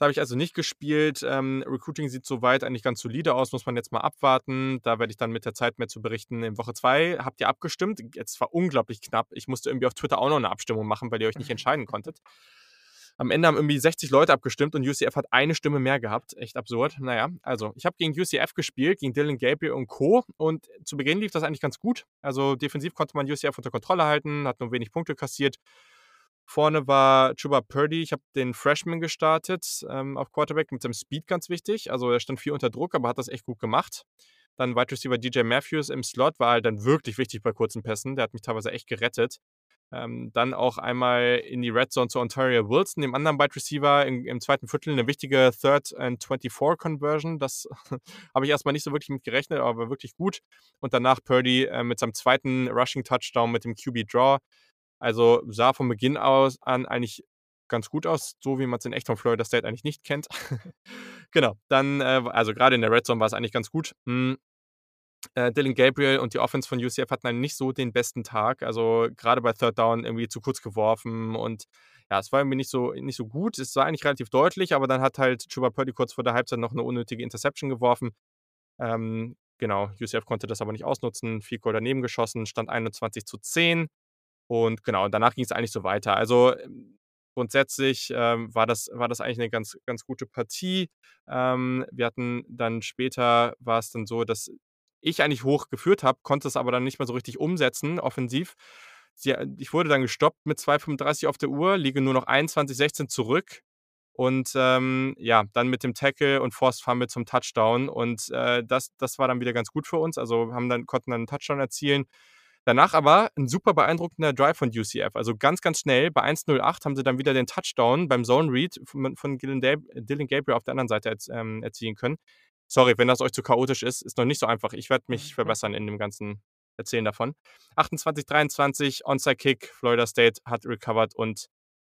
Da habe ich also nicht gespielt. Ähm, Recruiting sieht so weit eigentlich ganz solide aus, muss man jetzt mal abwarten. Da werde ich dann mit der Zeit mehr zu berichten. In Woche 2 habt ihr abgestimmt. Jetzt war unglaublich knapp. Ich musste irgendwie auf Twitter auch noch 'ne Abstimmung machen, weil ihr euch nicht entscheiden konntet. Am Ende haben irgendwie 60 Leute abgestimmt und UCF hat eine Stimme mehr gehabt. Echt absurd. Na ja, also, ich habe gegen UCF gespielt, gegen Dillon Gabriel und Co. Und zu Beginn lief das eigentlich ganz gut. Also, defensiv konnte man UCF unter Kontrolle halten, hat nur wenig Punkte kassiert. Vorne war Chuba Purdy. Ich habe den Freshman gestartet, ähm, auf Quarterback mit seinem Speed ganz wichtig. Also, er stand viel unter Druck, aber hat das echt gut gemacht. Dann Wide Receiver DJ Matthews im Slot war halt dann wirklich wichtig bei kurzen Pässen. Der hat mich teilweise echt gerettet. Ähm, dann auch einmal in die Red Zone zu Ontario Wilson, dem anderen Wide Receiver im im 2. Viertel 'ne wichtige Third and 24 Conversion. Das habe ich erst mal nicht so wirklich mit gerechnet, aber war wirklich gut. Und danach Purdy, äh, mit seinem 2. Rushing Touchdown mit dem QB Draw. Also, sah von Beginn aus an eigentlich ganz gut aus, so wie man's in echt von Florida State eigentlich nicht kennt. Genau, dann, äh also, grade in der Red Zone war's eigentlich ganz gut. Hm, äh, Dillon Gabriel und die Offense von UCF hatten einen nicht so den besten Tag. Also, grade bei Third Down irgendwie zu kurz geworfen und ja, es war irgendwie nicht so nicht so gut. Es war eigentlich relativ deutlich, aber dann hat halt Chuba Purdy kurz vor der Halbzeit noch 'ne unnötige Interception geworfen. Ähm, genau, UCF konnte das aber nicht ausnutzen. Field Goal daneben geschossen, stand 21:10. Und genau, danach ging es eigentlich so weiter. Also ähm, grundsätzlich ähm, war, das, war das eigentlich eine ganz, ganz gute Partie. Ähm, wir hatten dann später, war es dann so, dass ich eigentlich hoch geführt habe, konnte es aber dann nicht mehr so richtig umsetzen, offensiv. Sie, ich wurde dann gestoppt mit 2,35 auf der Uhr, liege nur noch 21,16 zurück. Und ähm, ja, dann mit dem Tackle und Forced Fumble zum Touchdown. Und äh, das, das war dann wieder ganz gut für uns. Also haben dann, konnten dann einen Touchdown erzielen. Danach aber ein super beeindruckender Drive von UCF. Also ganz, ganz schnell. Bei 1.08 haben sie dann wieder den Touchdown beim Zone Read von, von Dylan, Gabriel auf der anderen Seite ähm, erzielen können. Sorry, wenn das euch zu chaotisch ist, ist noch nicht so einfach. Ich werde mich verbessern in dem ganzen Erzählen davon. 28, 23, Onside Kick, Florida State hat recovered und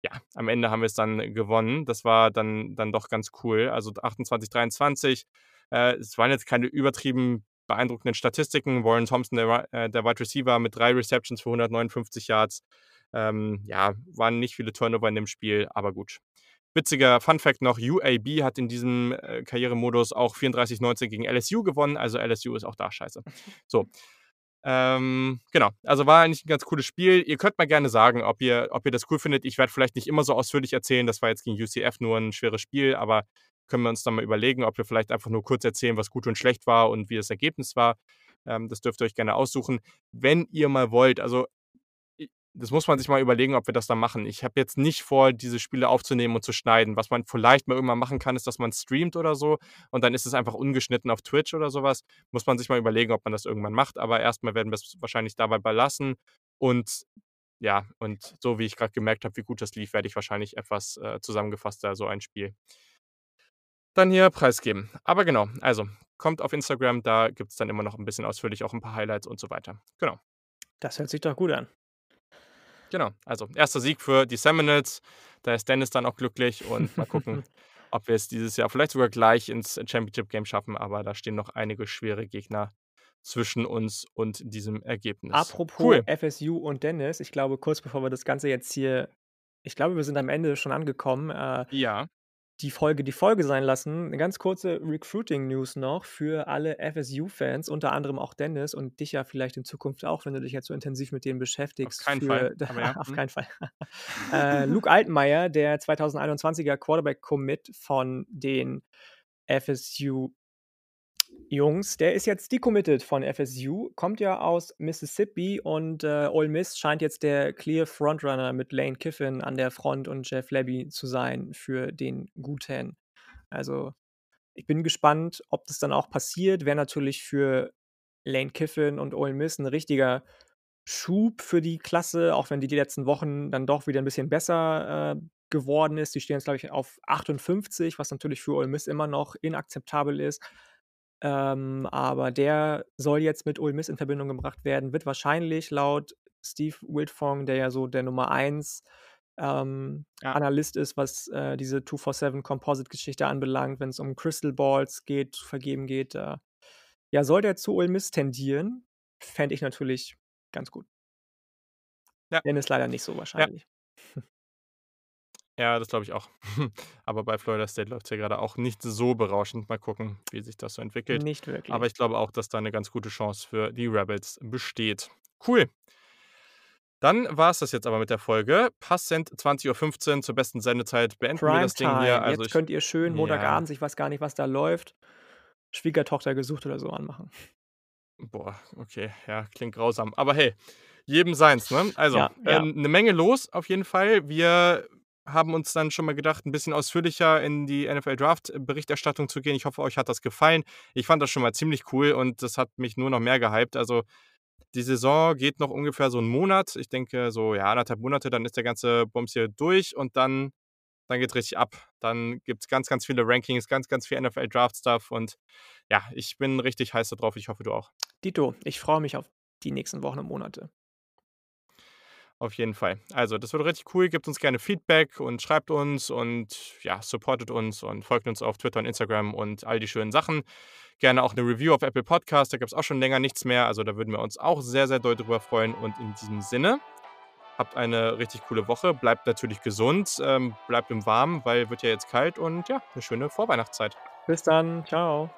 ja, am Ende haben wir es dann gewonnen. Das war dann, dann doch ganz cool. Also 28, 23. Äh, es waren jetzt keine übertrieben beeindruckenden Statistiken. Warren Thompson, der, äh, der Wide Receiver, mit drei Receptions für 159 Yards. Ähm, ja, waren nicht viele Turnover in dem Spiel, aber gut. Witziger Fun Fact noch: UAB hat in diesem äh, Karrieremodus auch 34-19 gegen LSU gewonnen. Also LSU ist auch da scheiße. So. Ähm, genau, also war eigentlich ein ganz cooles Spiel. Ihr könnt mal gerne sagen, ob ihr, ob ihr das cool findet. Ich werde vielleicht nicht immer so ausführlich erzählen. Das war jetzt gegen UCF nur ein schweres Spiel, aber können wir uns dann mal überlegen, ob wir vielleicht einfach nur kurz erzählen, was gut und schlecht war und wie das Ergebnis war. Ähm, das dürft ihr euch gerne aussuchen. Wenn ihr mal wollt, also das muss man sich mal überlegen, ob wir das dann machen. Ich habe jetzt nicht vor, diese Spiele aufzunehmen und zu schneiden. Was man vielleicht mal irgendwann machen kann, ist, dass man streamt oder so und dann ist es einfach ungeschnitten auf Twitch oder sowas. Muss man sich mal überlegen, ob man das irgendwann macht. Aber erstmal werden wir es wahrscheinlich dabei belassen. Und ja, und so wie ich gerade gemerkt habe, wie gut das lief, werde ich wahrscheinlich etwas äh, zusammengefasster so ein Spiel dann hier preisgeben. Aber genau, also kommt auf Instagram, da gibt es dann immer noch ein bisschen ausführlich auch ein paar Highlights und so weiter. Genau. Das hört sich doch gut an. Genau, also erster Sieg für die Seminoles. Da ist Dennis dann auch glücklich und mal gucken, ob wir es dieses Jahr vielleicht sogar gleich ins Championship Game schaffen. Aber da stehen noch einige schwere Gegner zwischen uns und diesem Ergebnis. Apropos cool. FSU und Dennis, ich glaube, kurz bevor wir das Ganze jetzt hier, ich glaube, wir sind am Ende schon angekommen. Äh, ja die Folge die Folge sein lassen. Eine ganz kurze Recruiting-News noch für alle FSU-Fans, unter anderem auch Dennis und dich ja vielleicht in Zukunft auch, wenn du dich jetzt so intensiv mit denen beschäftigst. Auf keinen für, Fall. Ja, auf hm. keinen Fall. äh, Luke Altmaier, der 2021er Quarterback-Commit von den FSU Jungs, der ist jetzt decommitted von FSU, kommt ja aus Mississippi und äh, Ole Miss scheint jetzt der clear Frontrunner mit Lane Kiffin an der Front und Jeff Levy zu sein für den Guten. Also ich bin gespannt, ob das dann auch passiert. Wäre natürlich für Lane Kiffin und Ole Miss ein richtiger Schub für die Klasse, auch wenn die die letzten Wochen dann doch wieder ein bisschen besser äh, geworden ist. Die stehen jetzt, glaube ich, auf 58, was natürlich für Ole Miss immer noch inakzeptabel ist. Ähm, aber der soll jetzt mit Ole Miss in Verbindung gebracht werden, wird wahrscheinlich laut Steve Wildfong, der ja so der Nummer 1 ähm, ja. Analyst ist, was äh, diese 247 Composite-Geschichte anbelangt, wenn es um Crystal Balls geht, vergeben geht. Äh, ja, soll der zu Ole Miss tendieren? Fände ich natürlich ganz gut. Ja. Dennis leider nicht so wahrscheinlich. Ja. Ja, das glaube ich auch. Aber bei Florida State läuft es ja gerade auch nicht so berauschend. Mal gucken, wie sich das so entwickelt. Nicht wirklich. Aber ich glaube auch, dass da eine ganz gute Chance für die Rebels besteht. Cool. Dann war es das jetzt aber mit der Folge. Passend 20.15 Uhr zur besten Sendezeit beenden Prime wir das Ding hier. Also jetzt könnt ihr schön Montagabend, ja. ich weiß gar nicht, was da läuft, Schwiegertochter gesucht oder so anmachen. Boah, okay, ja, klingt grausam. Aber hey, jedem seins, ne? Also, ja, ja. Ähm, eine Menge los auf jeden Fall. Wir haben uns dann schon mal gedacht, ein bisschen ausführlicher in die NFL Draft Berichterstattung zu gehen. Ich hoffe, euch hat das gefallen. Ich fand das schon mal ziemlich cool und das hat mich nur noch mehr gehypt. Also die Saison geht noch ungefähr so einen Monat. Ich denke so, ja, anderthalb Monate, dann ist der ganze Bums hier durch und dann, dann geht richtig ab. Dann gibt es ganz, ganz viele Rankings, ganz, ganz viel NFL Draft Stuff und ja, ich bin richtig heiß darauf. Ich hoffe, du auch. Dito, ich freue mich auf die nächsten Wochen und Monate. Auf jeden Fall. Also, das wird richtig cool. Gebt uns gerne Feedback und schreibt uns und ja, supportet uns und folgt uns auf Twitter und Instagram und all die schönen Sachen. Gerne auch eine Review auf Apple Podcast. Da gibt es auch schon länger nichts mehr. Also, da würden wir uns auch sehr, sehr doll drüber freuen. Und in diesem Sinne, habt eine richtig coole Woche. Bleibt natürlich gesund. Ähm, bleibt im Warmen, weil wird ja jetzt kalt. Und ja, eine schöne Vorweihnachtszeit. Bis dann. Ciao.